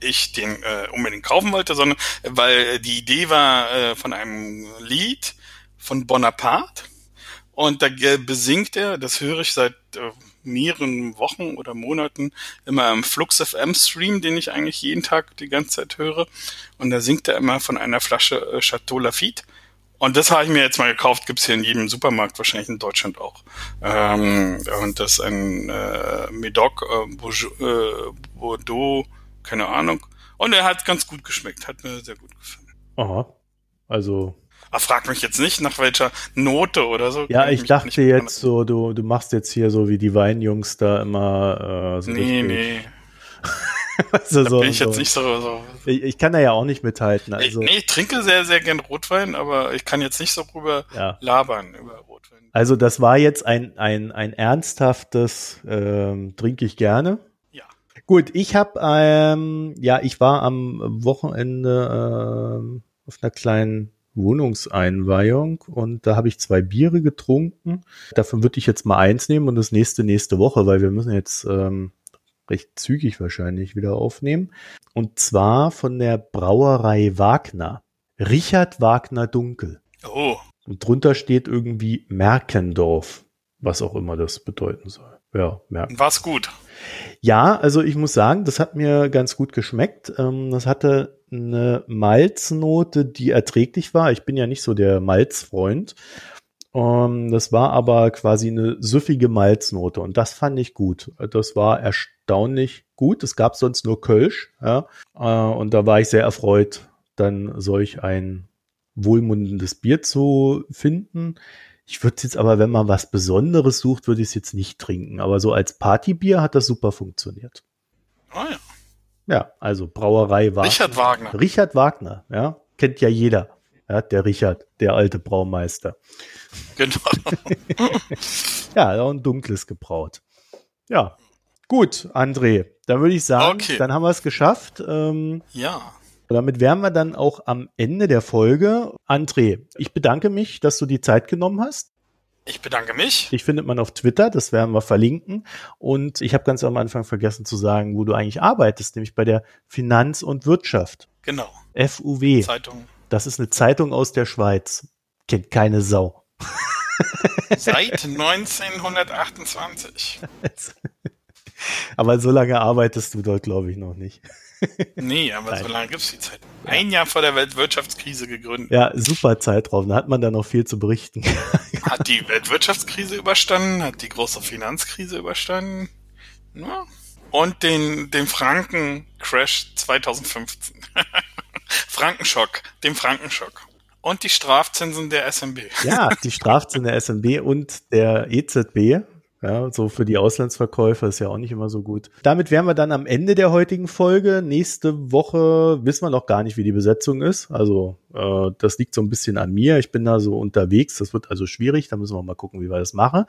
ich den äh, unbedingt kaufen wollte, sondern weil die Idee war äh, von einem Lied von Bonaparte. Und da besingt er, das höre ich seit äh, mehreren Wochen oder Monaten immer im Flux FM Stream, den ich eigentlich jeden Tag die ganze Zeit höre. Und da singt er immer von einer Flasche äh, Chateau Lafitte. Und das habe ich mir jetzt mal gekauft, gibt's hier in jedem Supermarkt, wahrscheinlich in Deutschland auch. Ähm, und das ist ein äh, Medoc äh, äh, Bordeaux, keine Ahnung. Und er hat ganz gut geschmeckt, hat mir sehr gut gefallen. Aha. Also aber ah, frag mich jetzt nicht nach welcher Note oder so. Ja, ich, ich dachte jetzt so, du, du machst jetzt hier so wie die Weinjungs da immer äh, so Nee, nee. [laughs] also da so, bin ich so. jetzt nicht so. so. Ich, ich, kann da ja auch nicht mithalten. Also. Ich, nee, ich trinke sehr, sehr gern Rotwein, aber ich kann jetzt nicht so drüber ja. labern über Rotwein. Also das war jetzt ein, ein, ein ernsthaftes ähm, trinke ich gerne. Ja. Gut, ich habe, ähm, ja, ich war am Wochenende ähm, auf einer kleinen Wohnungseinweihung und da habe ich zwei Biere getrunken. Davon würde ich jetzt mal eins nehmen und das nächste nächste Woche, weil wir müssen jetzt ähm, recht zügig wahrscheinlich wieder aufnehmen. Und zwar von der Brauerei Wagner. Richard Wagner Dunkel. Oh. Und drunter steht irgendwie Merkendorf, was auch immer das bedeuten soll. Ja, Merkendorf. War's gut. Ja, also ich muss sagen, das hat mir ganz gut geschmeckt. Ähm, das hatte eine Malznote, die erträglich war. Ich bin ja nicht so der Malzfreund. Ähm, das war aber quasi eine süffige Malznote und das fand ich gut. Das war erstaunlich gut. Es gab sonst nur Kölsch, ja, uh, und da war ich sehr erfreut, dann solch ein wohlmundendes Bier zu finden. Ich würde es jetzt aber, wenn man was Besonderes sucht, würde ich es jetzt nicht trinken. Aber so als Partybier hat das super funktioniert. Oh ja. Ja, also Brauerei Wagner. Richard Wagner. Richard Wagner, ja. Kennt ja jeder. Ja, der Richard, der alte Braumeister. Genau. [laughs] ja, auch ein dunkles gebraut. Ja. Gut, André, dann würde ich sagen, okay. dann haben wir es geschafft. Ähm, ja. Damit wären wir dann auch am Ende der Folge. André, ich bedanke mich, dass du die Zeit genommen hast. Ich bedanke mich. Ich findet man auf Twitter, das werden wir verlinken. Und ich habe ganz am Anfang vergessen zu sagen, wo du eigentlich arbeitest, nämlich bei der Finanz und Wirtschaft. Genau. FUW. Zeitung. Das ist eine Zeitung aus der Schweiz. Kennt keine Sau. [laughs] Seit 1928. [laughs] Aber so lange arbeitest du dort, glaube ich, noch nicht. Nee, aber Nein. so lange gibt es die Zeit. Ein Jahr vor der Weltwirtschaftskrise gegründet. Ja, super Zeitraum. Da hat man dann noch viel zu berichten. [laughs] Hat die Weltwirtschaftskrise überstanden, hat die große Finanzkrise überstanden. Ja. Und den, den Franken-Crash 2015. [laughs] Frankenschock, den Frankenschock. Und die Strafzinsen der SMB. Ja, die Strafzinsen der SMB und der EZB. Ja, so für die Auslandsverkäufer ist ja auch nicht immer so gut. Damit wären wir dann am Ende der heutigen Folge. Nächste Woche wissen wir noch gar nicht, wie die Besetzung ist. Also äh, das liegt so ein bisschen an mir. Ich bin da so unterwegs. Das wird also schwierig. Da müssen wir mal gucken, wie wir das machen.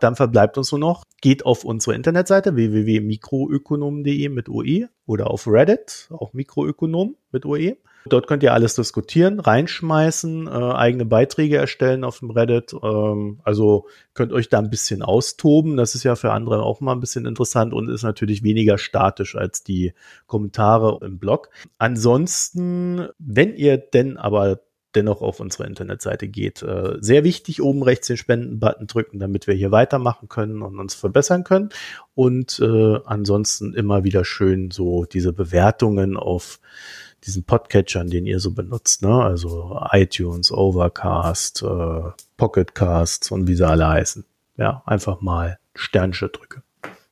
Dann verbleibt uns nur noch, geht auf unsere Internetseite www.mikroökonom.de mit OE oder auf Reddit, auch Mikroökonom mit OE. Dort könnt ihr alles diskutieren, reinschmeißen, äh, eigene Beiträge erstellen auf dem Reddit. Ähm, also könnt euch da ein bisschen austoben. Das ist ja für andere auch mal ein bisschen interessant und ist natürlich weniger statisch als die Kommentare im Blog. Ansonsten, wenn ihr denn aber dennoch auf unsere Internetseite geht. Äh, sehr wichtig, oben rechts den Spenden-Button drücken, damit wir hier weitermachen können und uns verbessern können. Und äh, ansonsten immer wieder schön so diese Bewertungen auf diesen Podcatchern, den ihr so benutzt, ne? Also iTunes, Overcast, äh, Pocketcasts und wie sie alle heißen. Ja, einfach mal Sternchen drücke.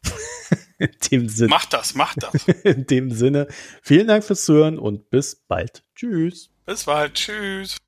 [laughs] In dem Sinne. Mach das, mach das. [laughs] In dem Sinne, vielen Dank fürs Zuhören und bis bald. Tschüss. Bis bald. Tschüss.